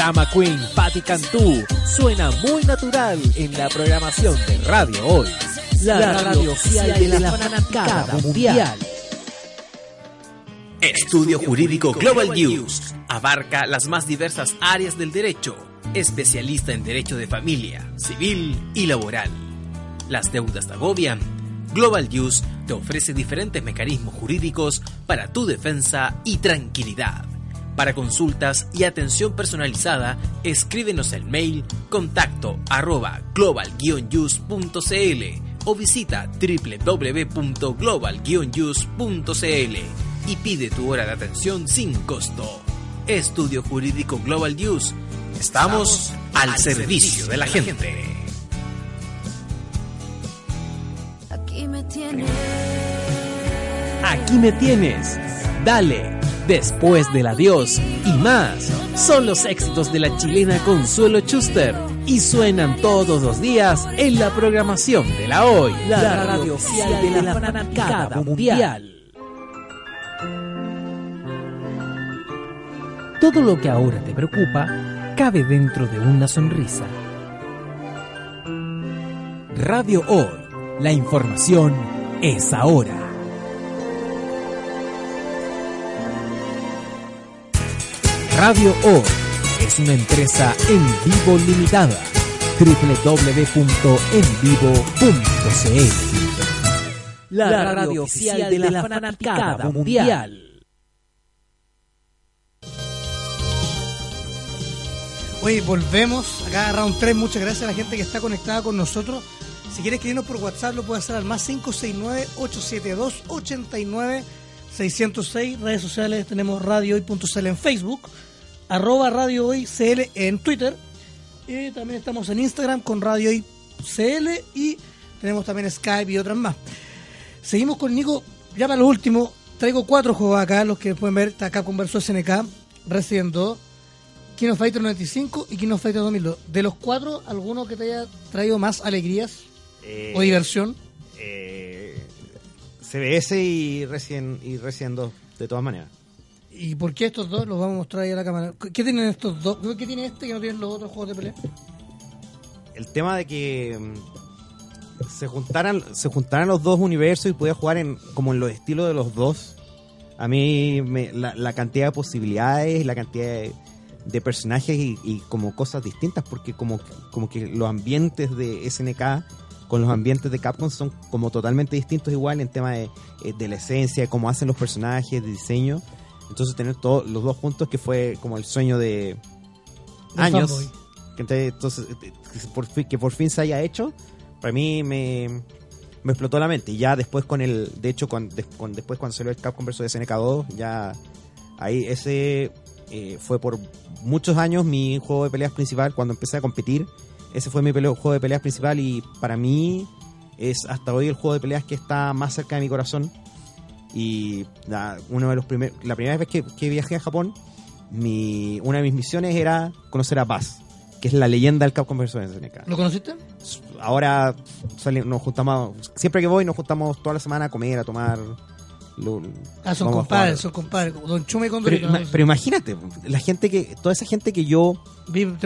Drama queen Patti Cantú suena muy natural en la programación de Radio Hoy, la, radio oficial de la fanaticada mundial. Estudio Jurídico Global News abarca las más diversas áreas del derecho, especialista en derecho de familia, civil y laboral. Las deudas te agobian, Global Use te ofrece diferentes mecanismos jurídicos para tu defensa y tranquilidad. Para consultas y atención personalizada, escríbenos el mail contacto arroba global o visita www.global y pide tu hora de atención sin costo. Estudio Jurídico Global Use. Estamos, al, servicio, de la, gente. Aquí me tienes. Aquí me tienes. Dale. Después del adiós y más. Son los éxitos de la chilena Consuelo Schuster y suenan todos los días en la programación de la hoy, la, radio oficial de la fanaticada mundial. Todo lo que ahora te preocupa cabe dentro de una sonrisa. Radio Hoy, la información es ahora. Radio Hoy es una empresa en vivo limitada. www.envivo.cl La radio oficial de la fanaticada mundial. Oye, volvemos acá a Round 3. Muchas gracias a la gente que está conectada con nosotros. Si quieres escribirnos por WhatsApp, lo puedes hacer al más 569-872-89-606. Redes sociales tenemos radiohoy.cl en Facebook, arroba Radio Hoy CL en Twitter. Y también estamos en Instagram con Radio Hoy CL y tenemos también Skype y otras más. Seguimos con Nico. Ya para lo último, traigo cuatro juegos acá, los que pueden ver. Está acá conversó SNK, Resident 2. King of Fighter 95 y King of Fighter 2002. De los cuatro, ¿alguno que te haya traído más alegrías Eh, o diversión? eh, CBS y Resident, y Resident 2, de todas maneras. ¿Y por qué estos dos? Los vamos a mostrar ahí a la cámara. ¿Qué tienen estos dos? ¿Qué tiene este que no tienen los otros juegos de pelea? El tema de que mm, se juntaran, se juntaran los dos universos y pudiera jugar en, como en los estilos de los dos. A mí me- la, la cantidad de posibilidades, la cantidad de, de personajes y, y como cosas distintas, porque como, como que los ambientes de SNK con los ambientes de Capcom son como totalmente distintos igual en tema de, eh, de la esencia, de cómo hacen los personajes, de diseño. Entonces tener todos los dos juntos que fue como el sueño de De años. Que entonces, eh, por fin, que por fin se haya hecho, para mí me, me explotó la mente. Y ya después con el, de hecho, con, con- después cuando salió el Capcom vs SNK2, ya ahí ese eh, fue por muchos años mi juego de peleas principal cuando empecé a competir. Ese fue mi peleo- juego de peleas principal y para mí es hasta hoy el juego de peleas que está más cerca de mi corazón. Y la, uno de los primer, la primera vez que, que viajé a Japón, mi, una de mis misiones era conocer a Buzz, que es la leyenda del Capcom vs SNK. ¿Lo conociste? Ahora sali- nos juntamos, siempre que voy nos juntamos toda la semana a comer, a tomar. Lo- Ah, son compadres, son compadres. Don Chume y Pero, Condorito. pero imagínate, la gente que, toda esa gente que yo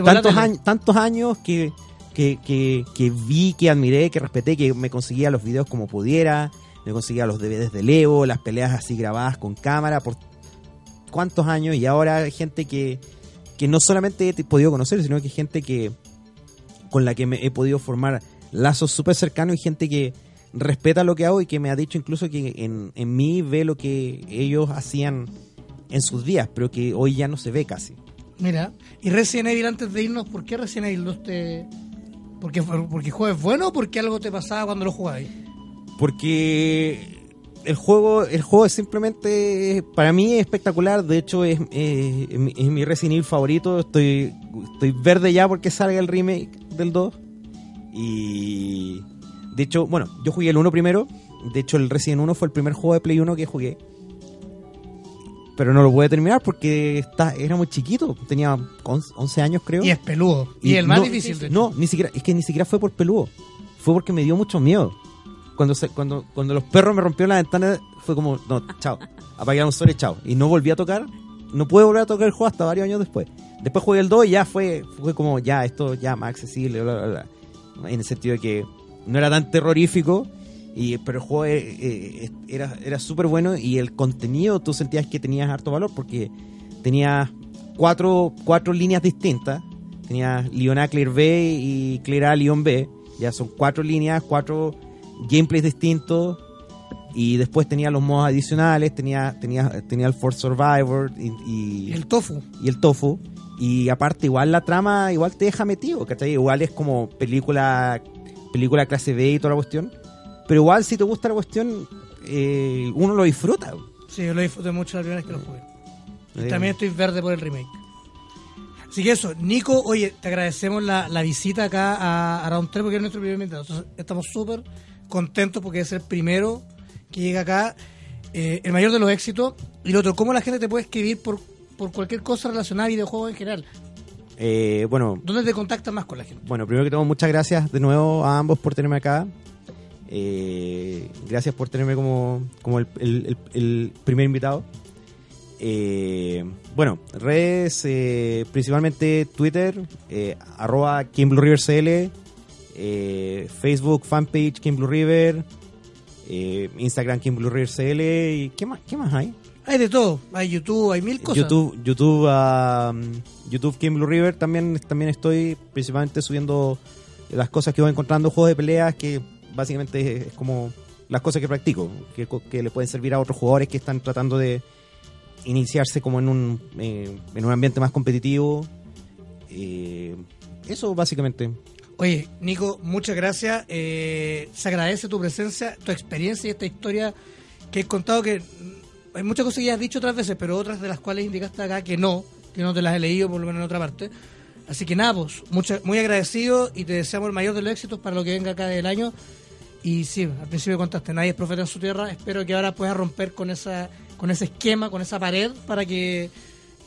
tantos años, tantos años que, que, que, que vi, que admiré, que respeté, que me conseguía los videos como pudiera, me conseguía los DVDs de Leo, las peleas así grabadas con cámara, por cuántos años, y ahora hay gente que, que no solamente he podido conocer, sino que gente que con la que me he podido formar lazos súper cercanos y gente que respeta lo que hago y que me ha dicho incluso que en, en mí ve lo que ellos hacían en sus días, pero que hoy ya no se ve casi. Mira, y Resident Evil antes de irnos, ¿por qué Resident Evil 2 te... ¿Porque, porque el juego es bueno o porque algo te pasaba cuando lo jugabas? porque el juego el juego es simplemente para mí es espectacular de hecho es, es, es mi- es mi Resident Evil favorito estoy estoy verde ya porque salga el remake del 2 y de hecho bueno yo jugué el 1 primero de hecho el Resident 1 fue el primer juego de Play 1 que jugué pero no lo pude terminar porque está, era muy chiquito tenía 11 11 años creo Y es peludo. Y, el más no, difícil, de hecho. No, ni siquiera, es que ni siquiera fue por peludo. Fue porque me dio mucho miedo. Cuando se, cuando, cuando los perros me rompieron la ventana, fue como, no, chao. Apagué la consola y chao. Y no volví a tocar. No pude volver a tocar el juego hasta varios años después. Después jugué el 2 y ya fue, fue como, ya, esto ya más accesible, bla, bla, bla. En el sentido de que no era tan terrorífico. Y, pero el juego eh, eh, era, era súper bueno y el contenido tú sentías que tenías harto valor porque tenías cuatro, cuatro líneas distintas. Tenías Leon A, Clear B y Clear A, Leon B. Ya son cuatro líneas, cuatro gameplays distintos. Y después tenía los modos adicionales, tenía, tenía, tenía el Force Survivor y, y- Y el tofu. y el tofu. Y aparte, igual la trama, igual te deja metido, ¿cachai? Igual es como película, película clase B y toda la cuestión. Pero igual, si te gusta la cuestión, eh, uno lo disfruta. Sí, yo lo disfruté mucho la primera vez que lo jugué. Y Eh, también estoy verde por el remake. Así que eso, Nico, oye, te agradecemos la, la visita acá a, a Round 3 porque es nuestro primer invitado. Entonces, estamos súper contentos porque es el primero que llega acá, eh, el mayor de los éxitos. Y lo otro, ¿cómo la gente te puede escribir por, por cualquier cosa relacionada a videojuegos en general? Eh, bueno, ¿Dónde te contactas más con la gente? Bueno, primero que todo, muchas gracias de nuevo a ambos por tenerme acá. Eh, gracias por tenerme como, como el, el- el- el primer invitado. Eh, bueno, redes, principalmente Twitter, arroba KingBlueRiverCL, Facebook, fanpage King Blue River, Instagram King Blue River CL, y ¿qué más, qué más hay? Hay de todo, hay YouTube, hay mil cosas. YouTube, YouTube, um, YouTube King Blue River también, también estoy principalmente subiendo las cosas que voy encontrando, juegos de peleas que básicamente es como las cosas que practico, que, le pueden servir a otros jugadores que están tratando de iniciarse como en un, eh, en un ambiente más competitivo. Eh, eso básicamente. Oye, Nico, muchas gracias. Eh, se agradece tu presencia, tu experiencia y esta historia que he contado que hay muchas cosas que ya has dicho otras veces, pero otras de las cuales indicaste acá que no, que no te las he leído por lo menos en otra parte. Así que nada, pues, muy agradecido y te deseamos el mayor de los éxitos para lo que venga acá del año. Y sí, al principio contaste, nadie es profeta en su tierra. Espero que ahora puedas romper con esa con ese esquema, con esa pared, para que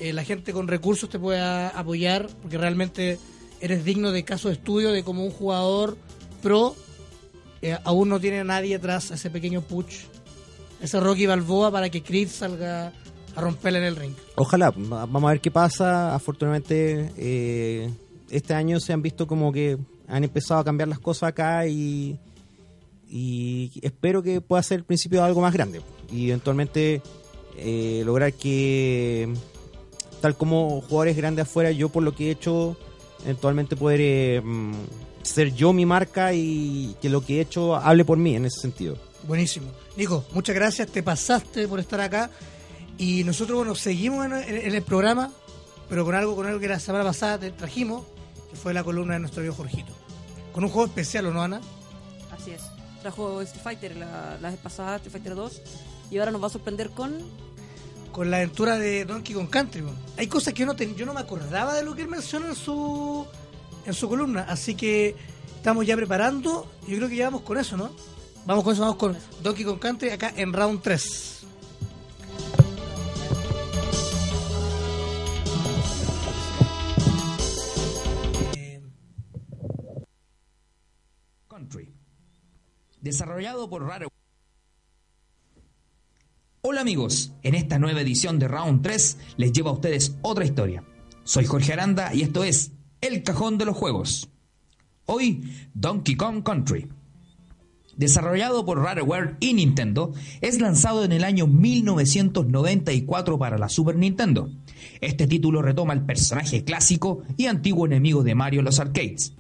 eh, la gente con recursos te pueda apoyar, porque realmente eres digno de caso de estudio de como un jugador pro eh, aún no tiene a nadie atrás ese pequeño push, ese Rocky Balboa para que Creed salga a romperle en el ring. Ojalá, va- vamos a ver qué pasa. Afortunadamente, eh, este año se han visto como que han empezado a cambiar las cosas acá y, espero que pueda ser el principio de algo más grande y eventualmente eh, lograr que, tal como jugadores grandes afuera, yo por lo que he hecho, eventualmente poder mm, ser yo mi marca y que lo que he hecho hable por mí en ese sentido. Buenísimo. Nico, muchas gracias, te pasaste por estar acá. Y nosotros, bueno, seguimos en, en- en el programa, pero con algo, con algo que la semana pasada te trajimos, que fue la columna de nuestro amigo Jorgito. Con un juego especial, ¿o no, Ana? Así es. Trajo Street Fighter la, la vez pasada, Street Fighter 2. Y ahora nos va a sorprender con. Con la aventura de Donkey Kong Country. man. Hay cosas que yo no, ten- yo no me acordaba de lo que él menciona en su, en su columna, así que estamos ya preparando. Yo creo que ya vamos con eso, ¿no? Vamos con eso, vamos con Donkey Kong Country acá en round 3. Country. Desarrollado por Rare. Hola amigos, en esta nueva edición de Round 3 les llevo a ustedes otra historia. Soy Jorge Aranda y esto es El Cajón de los Juegos. Hoy, Donkey Kong Country. Desarrollado por Rareware y Nintendo, es lanzado en el año 1994 para la Super Nintendo. Este título retoma el personaje clásico y antiguo enemigo de Mario los arcades.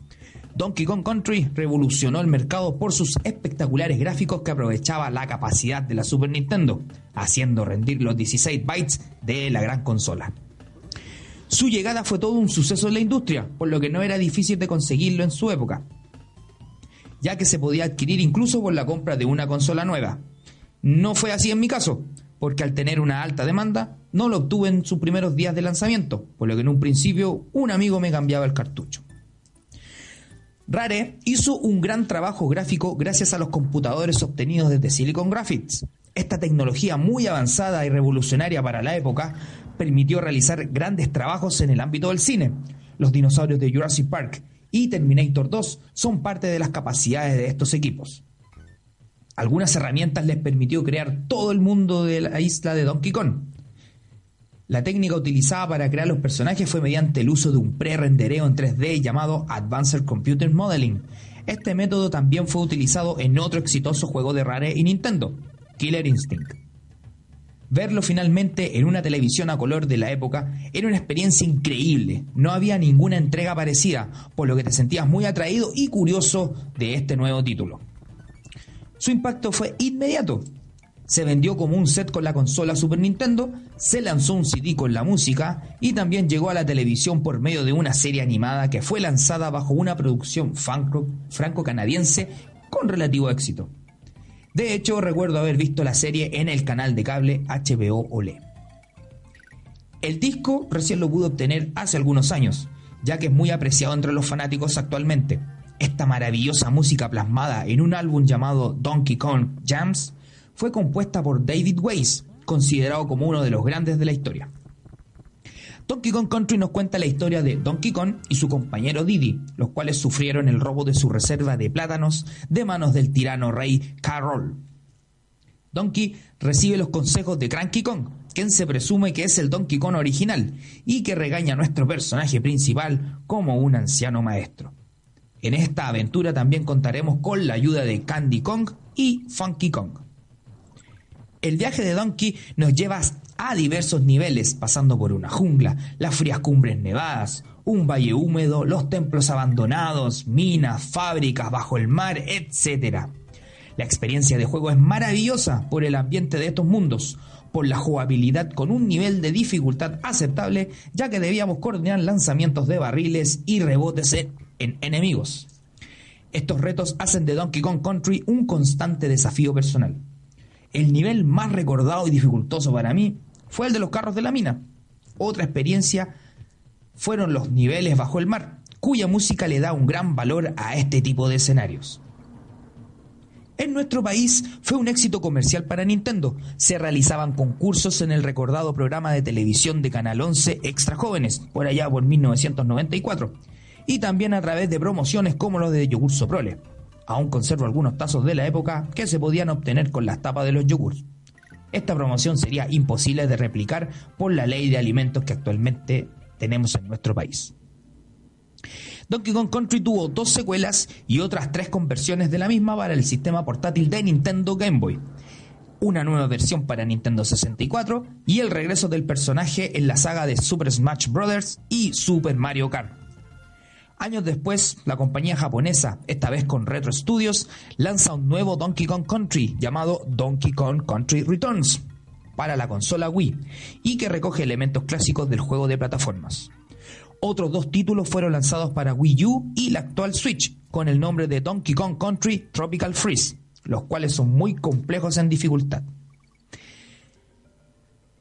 Donkey Kong Country revolucionó el mercado por sus espectaculares gráficos que aprovechaba la capacidad de la Super Nintendo, haciendo rendir los 16 bytes de la gran consola. Su llegada fue todo un suceso en la industria, por lo que no era difícil de conseguirlo en su época, ya que se podía adquirir incluso por la compra de una consola nueva. No fue así en mi caso, porque al tener una alta demanda, no lo obtuve en sus primeros días de lanzamiento, por lo que en un principio un amigo me cambiaba el cartucho. Rare hizo un gran trabajo gráfico gracias a los computadores obtenidos desde Silicon Graphics. Esta tecnología muy avanzada y revolucionaria para la época permitió realizar grandes trabajos en el ámbito del cine. Los dinosaurios de Jurassic Park y Terminator 2 son parte de las capacidades de estos equipos. Algunas herramientas les permitió crear todo el mundo de la isla de Donkey Kong. La técnica utilizada para crear los personajes fue mediante el uso de un pre-rendereo en 3D llamado Advanced Computer Modeling. Este método también fue utilizado en otro exitoso juego de Rare y Nintendo, Killer Instinct. Verlo finalmente en una televisión a color de la época era una experiencia increíble. No había ninguna entrega parecida, por lo que te sentías muy atraído y curioso de este nuevo título. Su impacto fue inmediato. Se vendió como un set con la consola Super Nintendo, se lanzó un CD con la música y también llegó a la televisión por medio de una serie animada que fue lanzada bajo una producción franco- franco-canadiense con relativo éxito. De hecho, recuerdo haber visto la serie en el canal de cable HBO Olé. El disco recién lo pude obtener hace algunos años, ya que es muy apreciado entre los fanáticos actualmente. Esta maravillosa música plasmada en un álbum llamado Donkey Kong Jams fue compuesta por David Weiss, considerado como uno de los grandes de la historia. Donkey Kong Country nos cuenta la historia de Donkey Kong y su compañero Diddy, los cuales sufrieron el robo de su reserva de plátanos de manos del tirano rey Carol. Donkey recibe los consejos de Cranky Kong, quien se presume que es el Donkey Kong original y que regaña a nuestro personaje principal como un anciano maestro. En esta aventura también contaremos con la ayuda de Candy Kong y Funky Kong. El viaje de Donkey nos lleva a diversos niveles, pasando por una jungla, las frías cumbres nevadas, un valle húmedo, los templos abandonados, minas, fábricas bajo el mar, etc. La experiencia de juego es maravillosa por el ambiente de estos mundos, por la jugabilidad con un nivel de dificultad aceptable, ya que debíamos coordinar lanzamientos de barriles y rebotes en, en enemigos. Estos retos hacen de Donkey Kong Country un constante desafío personal. El nivel más recordado y dificultoso para mí fue el de los carros de la mina. Otra experiencia fueron los niveles bajo el mar, cuya música le da un gran valor a este tipo de escenarios. En nuestro país fue un éxito comercial para Nintendo. Se realizaban concursos en el recordado programa de televisión de Canal 11 Extra Jóvenes, por allá por 1994, y también a través de promociones como los de Yogur Soprole. Aún conservo algunos tazos de la época que se podían obtener con las tapas de los yogurts. Esta promoción sería imposible de replicar por la ley de alimentos que actualmente tenemos en nuestro país. Donkey Kong Country tuvo dos secuelas y otras tres conversiones de la misma para el sistema portátil de Nintendo Game Boy. Una nueva versión para Nintendo 64 y el regreso del personaje en la saga de Super Smash Bros. y Super Mario Kart. Años después, la compañía japonesa, esta vez con Retro Studios, lanza un nuevo Donkey Kong Country llamado Donkey Kong Country Returns para la consola Wii y que recoge elementos clásicos del juego de plataformas. Otros dos títulos fueron lanzados para Wii U y la actual Switch con el nombre de Donkey Kong Country Tropical Freeze, los cuales son muy complejos en dificultad.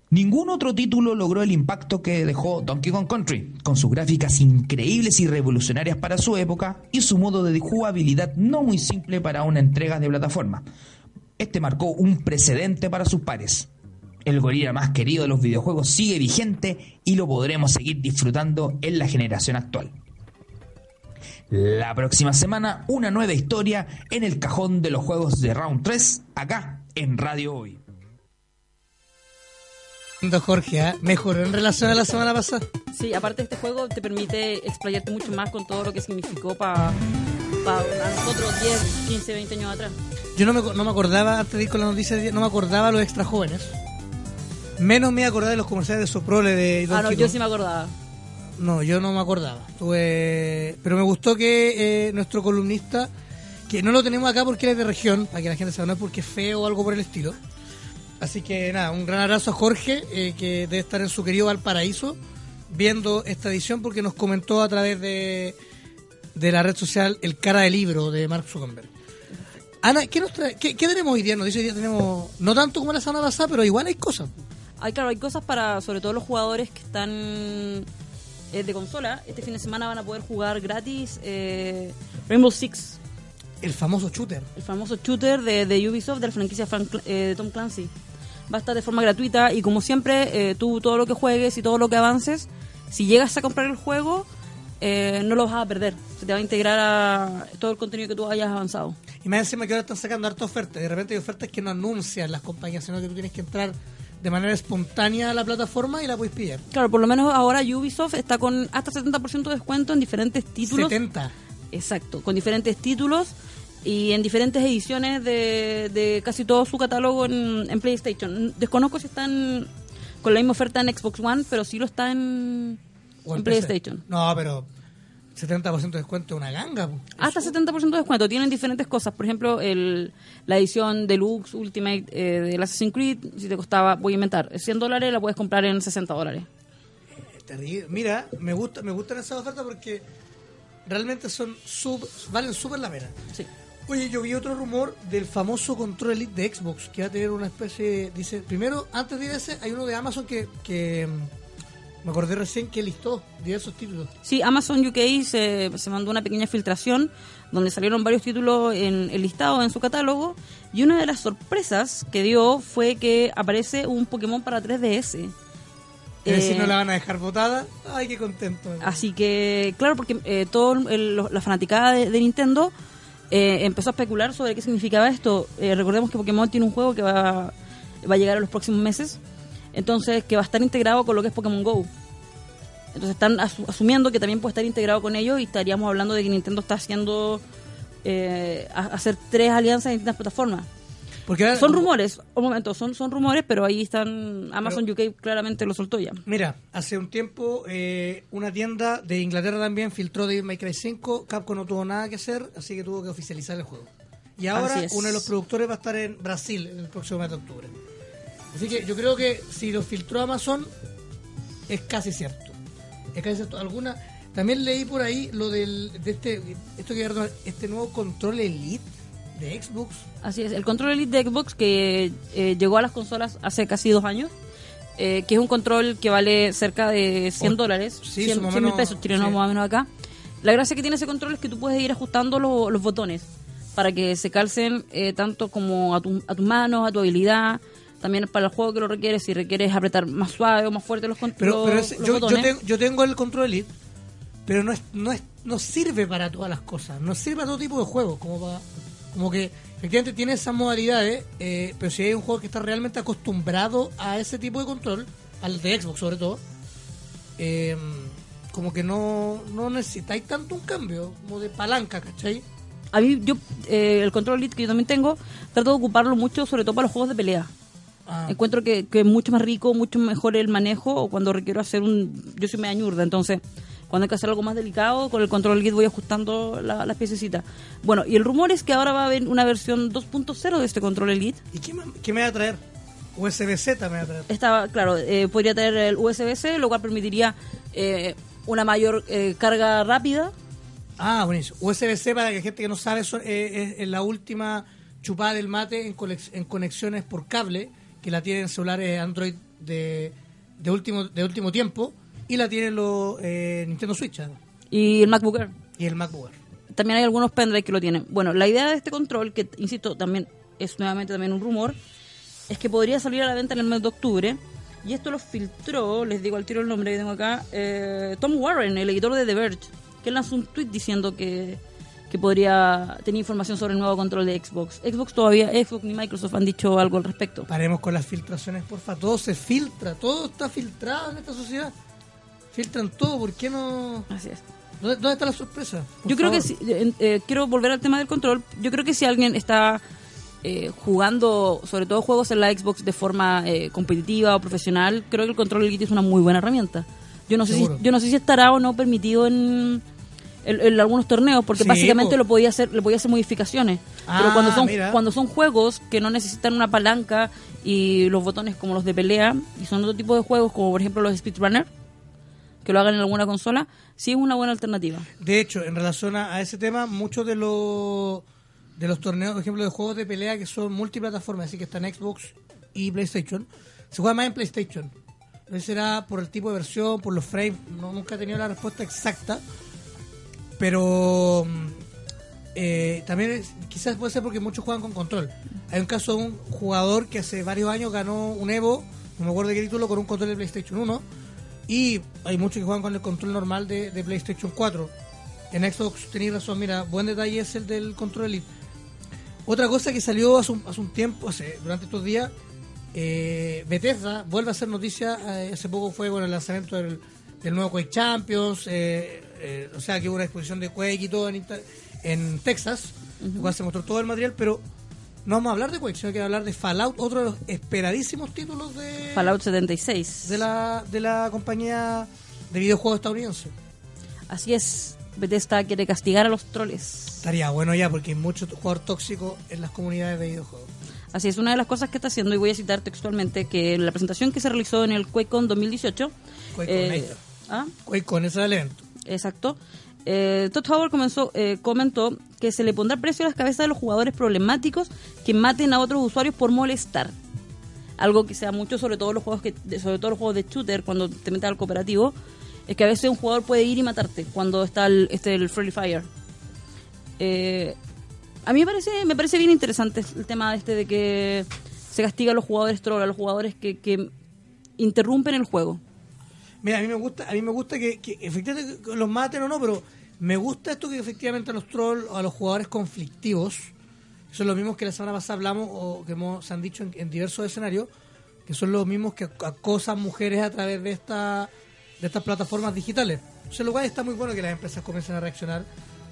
Ningún otro título logró el impacto que dejó Donkey Kong Country, con sus gráficas increíbles y revolucionarias para su época y su modo de jugabilidad no muy simple para una entrega de plataforma. Este marcó un precedente para sus pares. El gorila más querido de los videojuegos sigue vigente y lo podremos seguir disfrutando en la generación actual. La próxima semana, una nueva historia en el cajón de los juegos de Round 3, acá en Radio Hoy. Jorge, ¿ah? mejoró en relación a la semana pasada. Sí, aparte este juego te permite explayarte mucho más con todo lo que significó para nosotros 10, 15, 20 años atrás. Yo no me, no me acordaba, antes de ir con la noticia, no me acordaba los extra jóvenes. Menos me acordaba de los comerciales de Soprole de Ah, no, Donkey yo sí me acordaba. No, yo no me acordaba. Tuve- Pero me gustó que eh, nuestro columnista, que no lo tenemos acá porque él es de región, para que la gente sepa, no es porque es feo o algo por el estilo. Así que nada, un gran abrazo a Jorge, eh, que debe estar en su querido Valparaíso, viendo esta edición porque nos comentó a través de, de la red social El Cara de Libro de Mark Zuckerberg. Ana, ¿qué, nos trae? ¿Qué, qué tenemos hoy día? Nos dice hoy día tenemos, no tanto como la semana pasada, pero igual hay cosas. Hay, claro, hay cosas para, sobre todo los jugadores que están eh, de consola. Este fin de semana van a poder jugar gratis eh, Rainbow Six, El famoso shooter. el famoso shooter de, de Ubisoft de la franquicia Frank- eh, de Tom Clancy. Va a estar de forma gratuita y como siempre, eh, tú todo lo que juegues y todo lo que avances, si llegas a comprar el juego, eh, no lo vas a perder. Se te va a integrar a todo el contenido que tú hayas avanzado. Y más encima que ahora están sacando harta oferta. De repente hay ofertas que no anuncian las compañías, sino que tú tienes que entrar de manera espontánea a la plataforma y la puedes pillar. Claro, por lo menos ahora Ubisoft está con hasta 70% de descuento en diferentes títulos. 70. Exacto, con diferentes títulos y en diferentes ediciones de, de casi todo su catálogo en, en PlayStation. Desconozco si están con la misma oferta en Xbox One, pero sí lo está en. PlayStation. No, pero 70% de descuento es una ganga. po. Hasta 70% de descuento. Tienen diferentes cosas. Por ejemplo, el, la edición Deluxe Ultimate eh, del Assassin's Creed, si te costaba, voy a inventar, 100 dólares, la puedes comprar en 60 dólares. Terrible. Mira, me gusta me gustan esas ofertas porque realmente son sub, valen súper la pena. Sí. Oye, yo vi otro rumor del famoso control Elite de Xbox, que va a tener una especie, dice, primero, antes de ir a ese, hay uno de Amazon que, que mm, me acordé recién que listó diversos títulos. Sí, Amazon UK se, se mandó una pequeña filtración donde salieron varios títulos en el listado en su catálogo y una de las sorpresas que dio fue que aparece un Pokémon para 3DS. Es decir, Eh, no la van a dejar botada. Ay, qué contento. Así que, claro, porque eh, lo- la fanaticada de, de Nintendo eh, empezó a especular sobre qué significaba esto. Eh, recordemos que Pokémon tiene un juego que va, va a llegar en los próximos meses, entonces que va a estar integrado con lo que es Pokémon Go. Entonces están asu- asumiendo que también puede estar integrado con ellos y estaríamos hablando de que Nintendo está haciendo eh, a- hacer tres alianzas en distintas plataformas. Porque Son rumores, un momento, son, son rumores, pero ahí están, Amazon UK claramente lo soltó ya. Mira, hace un tiempo eh, una tienda de Inglaterra también filtró Devil May Cry 5. Capcom no tuvo nada que hacer, así que tuvo que oficializar el juego. Y ahora uno de los productores va a estar en Brasil el próximo mes de octubre. Así que yo creo que si lo filtró Amazon, es casi cierto. Es casi cierto. Alguna. También leí por ahí lo del. de este. Esto que este nuevo control Elite de Xbox. Así es, el control Elite de Xbox que eh, llegó a las consolas hace casi dos años, eh, que es un control que vale cerca de 100 Oh, dólares, sí, 100 su más o 100 mil menos, pesos chilenos sí. más o menos acá. La gracia que tiene ese control es que tú puedes ir ajustando lo- los botones para que se calcen eh, tanto como a, tu- a tus manos, a tu habilidad, también para el juego que lo requieres, si requieres apretar más suave o más fuerte los, con- Pero, los- pero ese- los yo, yo, botones. tengo, yo tengo el control Elite, pero no es, no es, no sirve para todas las cosas, no sirve para todo tipo de juegos, como para, como que efectivamente tiene esas modalidades, eh, pero si hay un juego que está realmente acostumbrado a ese tipo de control, al de Xbox sobre todo, eh, como que no, no necesitáis tanto un cambio, como de palanca, ¿cachai? A mí, yo, eh, el control Elite que yo también tengo, trato de ocuparlo mucho, sobre todo para los juegos de pelea. Ah, Encuentro que, que es mucho más rico, mucho mejor el manejo o cuando requiero hacer un... Yo soy media ñurda, entonces cuando hay que hacer algo más delicado, con el control Elite voy ajustando la- las piececitas. Bueno, y el rumor es que ahora va a haber una versión 2.0 de este control Elite. ¿Y qué, me- qué me va a traer? USB-Z me va a traer. Esta, claro, eh, podría tener el USB-C, lo cual permitiría eh, una mayor eh, carga rápida. Ah, buenísimo. USB-C para que gente que no sabe eso, eh, es, la última chupada del mate en, en conexiones por cable que la tienen celulares Android de, de último de último tiempo y la tienen los eh, Nintendo Switch además, Y el MacBook Air. y el MacBook. Air. También hay algunos pendrive que lo tienen. Bueno, la idea de este control, que insisto, también es nuevamente también un rumor, es que podría salir a la venta en el mes de octubre. Y esto lo filtró, les digo al tiro el nombre que tengo acá, eh, Tom Warren, el editor de The Verge, que lanzó un tweet diciendo que, que podría tener información sobre el nuevo control de Xbox. Xbox todavía, Xbox ni Microsoft han dicho algo al respecto. Paremos con las filtraciones, porfa. Todo se filtra, todo está filtrado en esta sociedad. Filtran todo, ¿por qué no...? Así es. ¿Dónde, dónde está la sorpresa? Por Yo creo que si, eh, eh, quiero volver al tema del control. Yo creo que si alguien está eh, jugando, sobre todo juegos en la Xbox de forma eh, competitiva o profesional, creo que el control Elite es una muy buena herramienta. Yo no sé si, yo no sé si estará o no permitido en, en- en algunos torneos, porque Sí, básicamente po. lo podía hacer, le podía hacer modificaciones. Ah, Pero cuando son mira. cuando son juegos que no necesitan una palanca y los botones como los de pelea y son otro tipo de juegos como por ejemplo los speedrunner que lo hagan en alguna consola, sí es una buena alternativa. De hecho, en relación a, ese tema, muchos de los de los torneos, por ejemplo, de juegos de pelea que son multiplataformas, así que están Xbox y PlayStation, se juega más en PlayStation. No será por el tipo de versión, por los frames, no, nunca he tenido la respuesta exacta, pero mm, eh, también es- quizás puede ser porque muchos juegan con control. Hay un caso de un jugador que hace varios años ganó un Evo, no me acuerdo de qué título, con un control de PlayStation 1. Y hay muchos que juegan con el control normal de, de PlayStation 4. En Xbox tenéis razón, mira, buen detalle es el del control Elite. Otra cosa que salió hace un, hace un tiempo, hace, durante estos días, eh, Bethesda vuelve a hacer noticia. eh, hace poco fue con el lanzamiento del, del nuevo Quake Champions. eh, eh, o sea, que hubo una exposición de Quake y todo en, en Texas, cual se mostró todo el material, pero no vamos a hablar de Quake, sino que vamos a hablar de Fallout, otro de los esperadísimos títulos de, Fallout 76. de, la, de la compañía de videojuegos estadounidense. Así es. Bethesda quiere castigar a los troles. Estaría bueno ya porque hay mucho jugador tóxico en las comunidades de videojuegos. Así es, una de las cosas que está haciendo, y voy a citar textualmente, que en la presentación que se realizó en el QuakeCon 2018... QuakeCon, eh. ¿ah? QuakeCon, ese evento. Exacto. Eh, Todd Howard comenzó, eh, comentó que se le pondrá precio a las cabezas de los jugadores problemáticos que maten a otros usuarios por molestar. Algo que se da mucho sobre todo los juegos que, sobre todo los juegos de shooter cuando te metes al cooperativo, es que a veces un jugador puede ir y matarte cuando está el, este, el Friendly Fire. Eh, a mí me parece, bien interesante el tema este de que se castiga a los jugadores troll, a los jugadores que interrumpen el juego. Mira, a mí me gusta, a mí me gusta que, que efectivamente que los maten o no, pero me gusta esto que efectivamente a los trolls o a los jugadores conflictivos, son los mismos que la semana pasada hablamos o que hemos, se han dicho en, en diversos escenarios, que son los mismos que acosan mujeres a través de esta de estas plataformas digitales. O sea, lo cual está muy bueno que las empresas comiencen a reaccionar,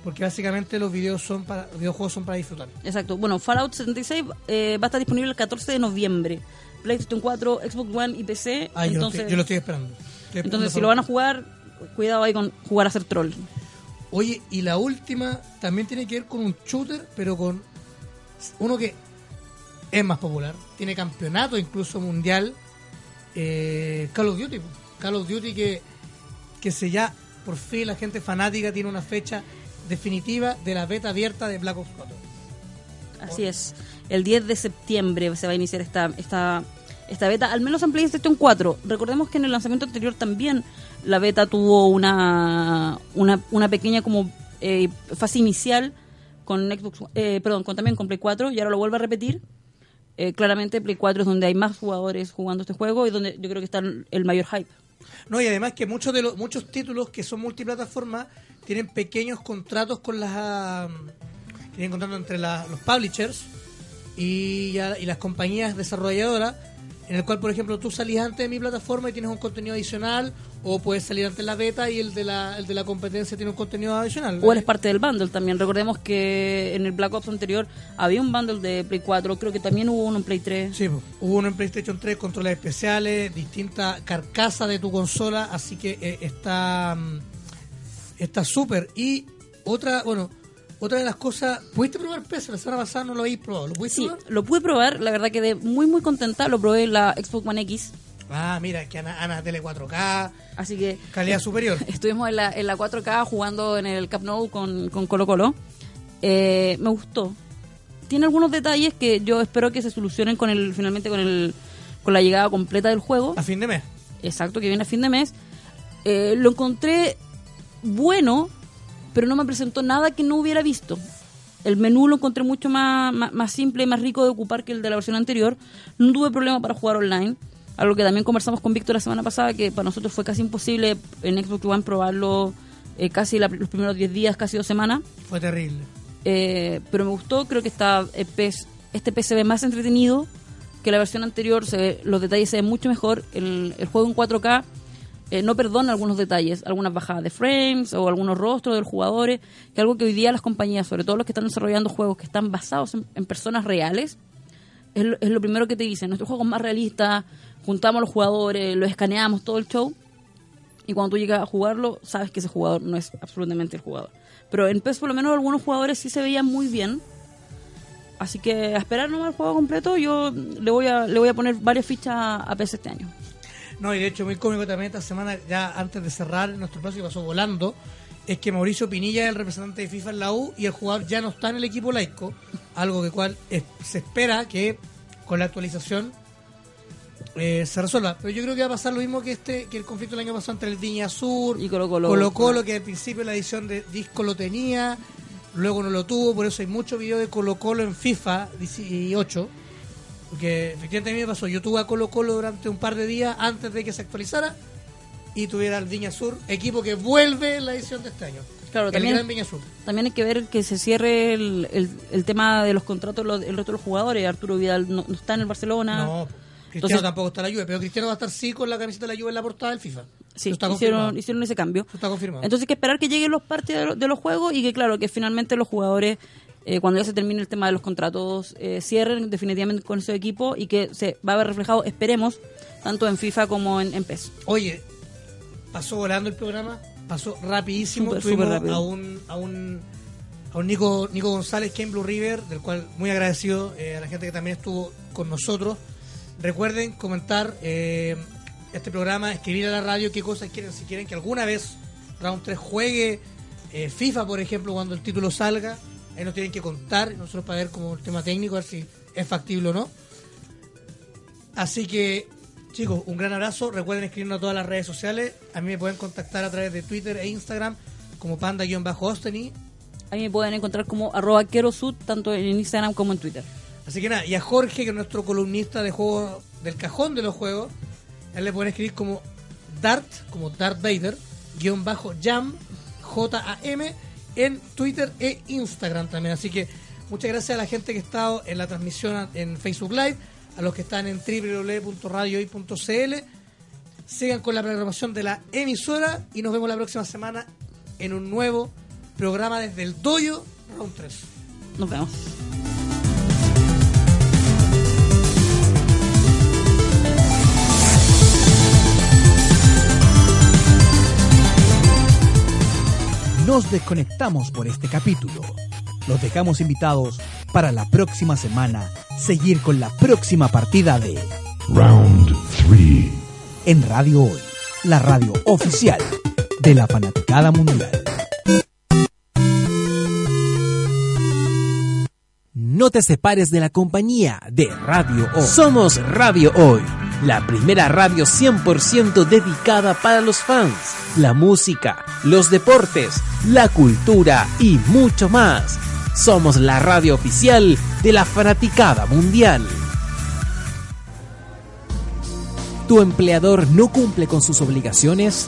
porque básicamente los videos son para, los videojuegos son para disfrutar. Exacto. Bueno, Fallout 76 eh, va a estar disponible el 14 de noviembre. PlayStation 4, Xbox One y PC. Ah, yo, lo entonces, estoy, yo lo estoy esperando. Esperando entonces si lo van a jugar, cuidado ahí con jugar a ser troll. Oye, y la última también tiene que ver con un shooter, pero con uno que es más popular, tiene campeonato incluso mundial, eh, Call of Duty. Call of Duty que, que se ya, por fin la gente fanática tiene una fecha definitiva de la beta abierta de Black Ops 4. Así es. El 10 de septiembre se va a iniciar esta, esta, esta beta, al menos en PlayStation 4. Recordemos que en el lanzamiento anterior también la beta tuvo una, una, una pequeña como eh, fase inicial con Xbox, eh, perdón, con, también con Play 4 y ahora lo vuelve a repetir. Eh, claramente Play 4 es donde hay más jugadores jugando este juego y donde yo creo que está el mayor hype. No, y además que muchos de los muchos títulos que son multiplataformas tienen pequeños contratos con las ah, tienen contratos entre la- los publishers y, y las compañías desarrolladoras en el cual por ejemplo tú salís antes de mi plataforma y tienes un contenido adicional o puedes salir antes de la beta y el de la, el de la competencia tiene un contenido adicional O eres parte del bundle también. Recordemos que en el Black Ops anterior había un bundle de Play 4, creo que también hubo uno en Play 3. Sí, po. hubo uno en PlayStation 3, controles especiales, distinta carcasa de tu consola, así que eh, está mm, está súper. Y otra, bueno, otra de las cosas, ¿pudiste probar PES? La semana pasada no lo habéis probado, ¿lo pudiste Sí, probar? lo pude probar, la verdad quedé muy muy contenta, lo probé en la Xbox One X, Ah, mira, que Ana, Ana Tele 4K, así que calidad superior. estuvimos en la, en la 4K jugando en el Camp Nou con, con Colo Colo. Eh, me gustó. Tiene algunos detalles que yo espero que se solucionen con el finalmente con el con la llegada completa del juego. A fin de mes. Exacto, que viene a fin de mes. Eh, lo encontré bueno, pero no me presentó nada que no hubiera visto. El menú lo encontré mucho más, más, más simple y más rico de ocupar que el de la versión anterior. No tuve problema para jugar online. Algo que también conversamos con Víctor la semana pasada, que para nosotros fue casi imposible en Xbox One probarlo eh, casi la- los primeros 10 días, casi dos semanas. Fue terrible. Eh, pero me gustó, creo que está, eh, este PES se ve más entretenido que la versión anterior, se ve- los detalles se ven mucho mejor, el, el juego en 4K eh, no perdona algunos detalles, algunas bajadas de frames o algunos rostros de los jugadores, que algo que hoy día las compañías, sobre todo los que están desarrollando juegos que están basados en, personas reales, es lo, primero que te dicen, nuestro juego es más realista, juntamos los jugadores, los escaneamos, todo el show, y cuando tú llegas a jugarlo, sabes que ese jugador no es absolutamente el jugador. Pero en PES por lo menos algunos jugadores sí se veían muy bien. Así que a esperar nomás el juego completo, yo le voy a, le voy a poner varias fichas a, a PES este año. No, y de hecho muy cómico también esta semana, ya antes de cerrar nuestro espacio que pasó volando, es que Mauricio Pinilla es el representante de FIFA en la U y el jugador ya no está en el equipo laico, algo que cual es- se espera que con la actualización eh, se resuelva. Pero yo creo que va a pasar lo mismo que este que el conflicto del año pasado entre el Viña Sur Y Colo Colo. Colo Colo, que al principio la edición de disco lo tenía, luego no lo tuvo, por eso hay muchos videos de Colo Colo en FIFA 18. Porque efectivamente a mí me pasó, yo tuve a Colo Colo durante un par de días antes de que se actualizara y tuviera el Viña Sur, equipo que vuelve en la edición de este año. Claro, el también- Viña Sur. También hay que ver que se cierre el, el, el tema de los contratos los- el resto de los jugadores. Arturo Vidal no, no está en el Barcelona. No, Cristiano Entonces- tampoco está en la Juve, pero Cristiano va a estar sí con la camiseta de la Juve en la portada del FIFA. Sí, está hicieron, hicieron ese cambio. Eso está confirmado. Entonces hay que esperar que lleguen los partes de, lo- de los juegos y que claro, que finalmente los jugadores, eh, cuando ya se termine el tema de los contratos, eh, cierren definitivamente con ese equipo y que se va a ver reflejado, esperemos, tanto en FIFA como en, en PES. Oye, pasó volando el programa. pasó rapidísimo. Súper, Tuvimos rápido. a un, a un, a un Nico, Nico González, Ken Blue River, del cual muy agradecido eh, a la gente que también estuvo con nosotros. Recuerden comentar eh, este programa, escribir a la radio qué cosas quieren, si quieren que alguna vez Round 3 juegue eh, FIFA, por ejemplo, cuando el título salga. Ahí nos tienen que contar, nosotros para ver como el tema técnico, a ver si es factible o no. Así que, chicos, un gran abrazo. Recuerden escribirnos a todas las redes sociales. A mí me pueden contactar a través de Twitter e Instagram como panda-osteni. Ahí me pueden encontrar como arroba querosud, tanto en Instagram como en Twitter. Así que nada, y a Jorge, que es nuestro columnista de juegos del cajón de los juegos, a él le pueden escribir como Dart, como Darth Vader, guion bajo Jam, J-A-M, en Twitter e Instagram también. Así que muchas gracias a la gente que ha estado en la transmisión en Facebook Live, a los que están en www.radiohoy.cl. Sigan con la programación de la emisora y nos vemos la próxima semana en un nuevo programa desde el Doyo Round 3. Nos vemos. Nos desconectamos por este capítulo. Los dejamos invitados para la próxima semana seguir con la próxima partida de Round 3. En Radio Hoy, la radio oficial de la fanaticada mundial. No te separes de la compañía de Radio Hoy. Somos Radio Hoy, la primera radio 100% dedicada para los fans, la música, los deportes, la cultura y mucho más. Somos la radio oficial de la fanaticada mundial. ¿Tu empleador no cumple con sus obligaciones?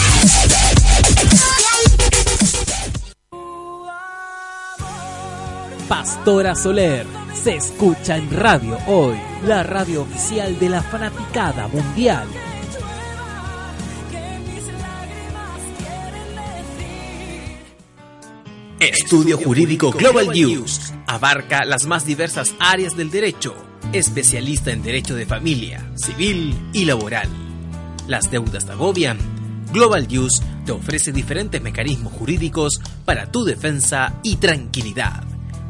Pastora Soler se escucha en Radio Hoy, la radio oficial de la fanaticada mundial. Estudio Jurídico Global News abarca las más diversas áreas del derecho, especialista en derecho de familia, civil y laboral. Las deudas te agobian. Global News te ofrece diferentes mecanismos jurídicos para tu defensa y tranquilidad.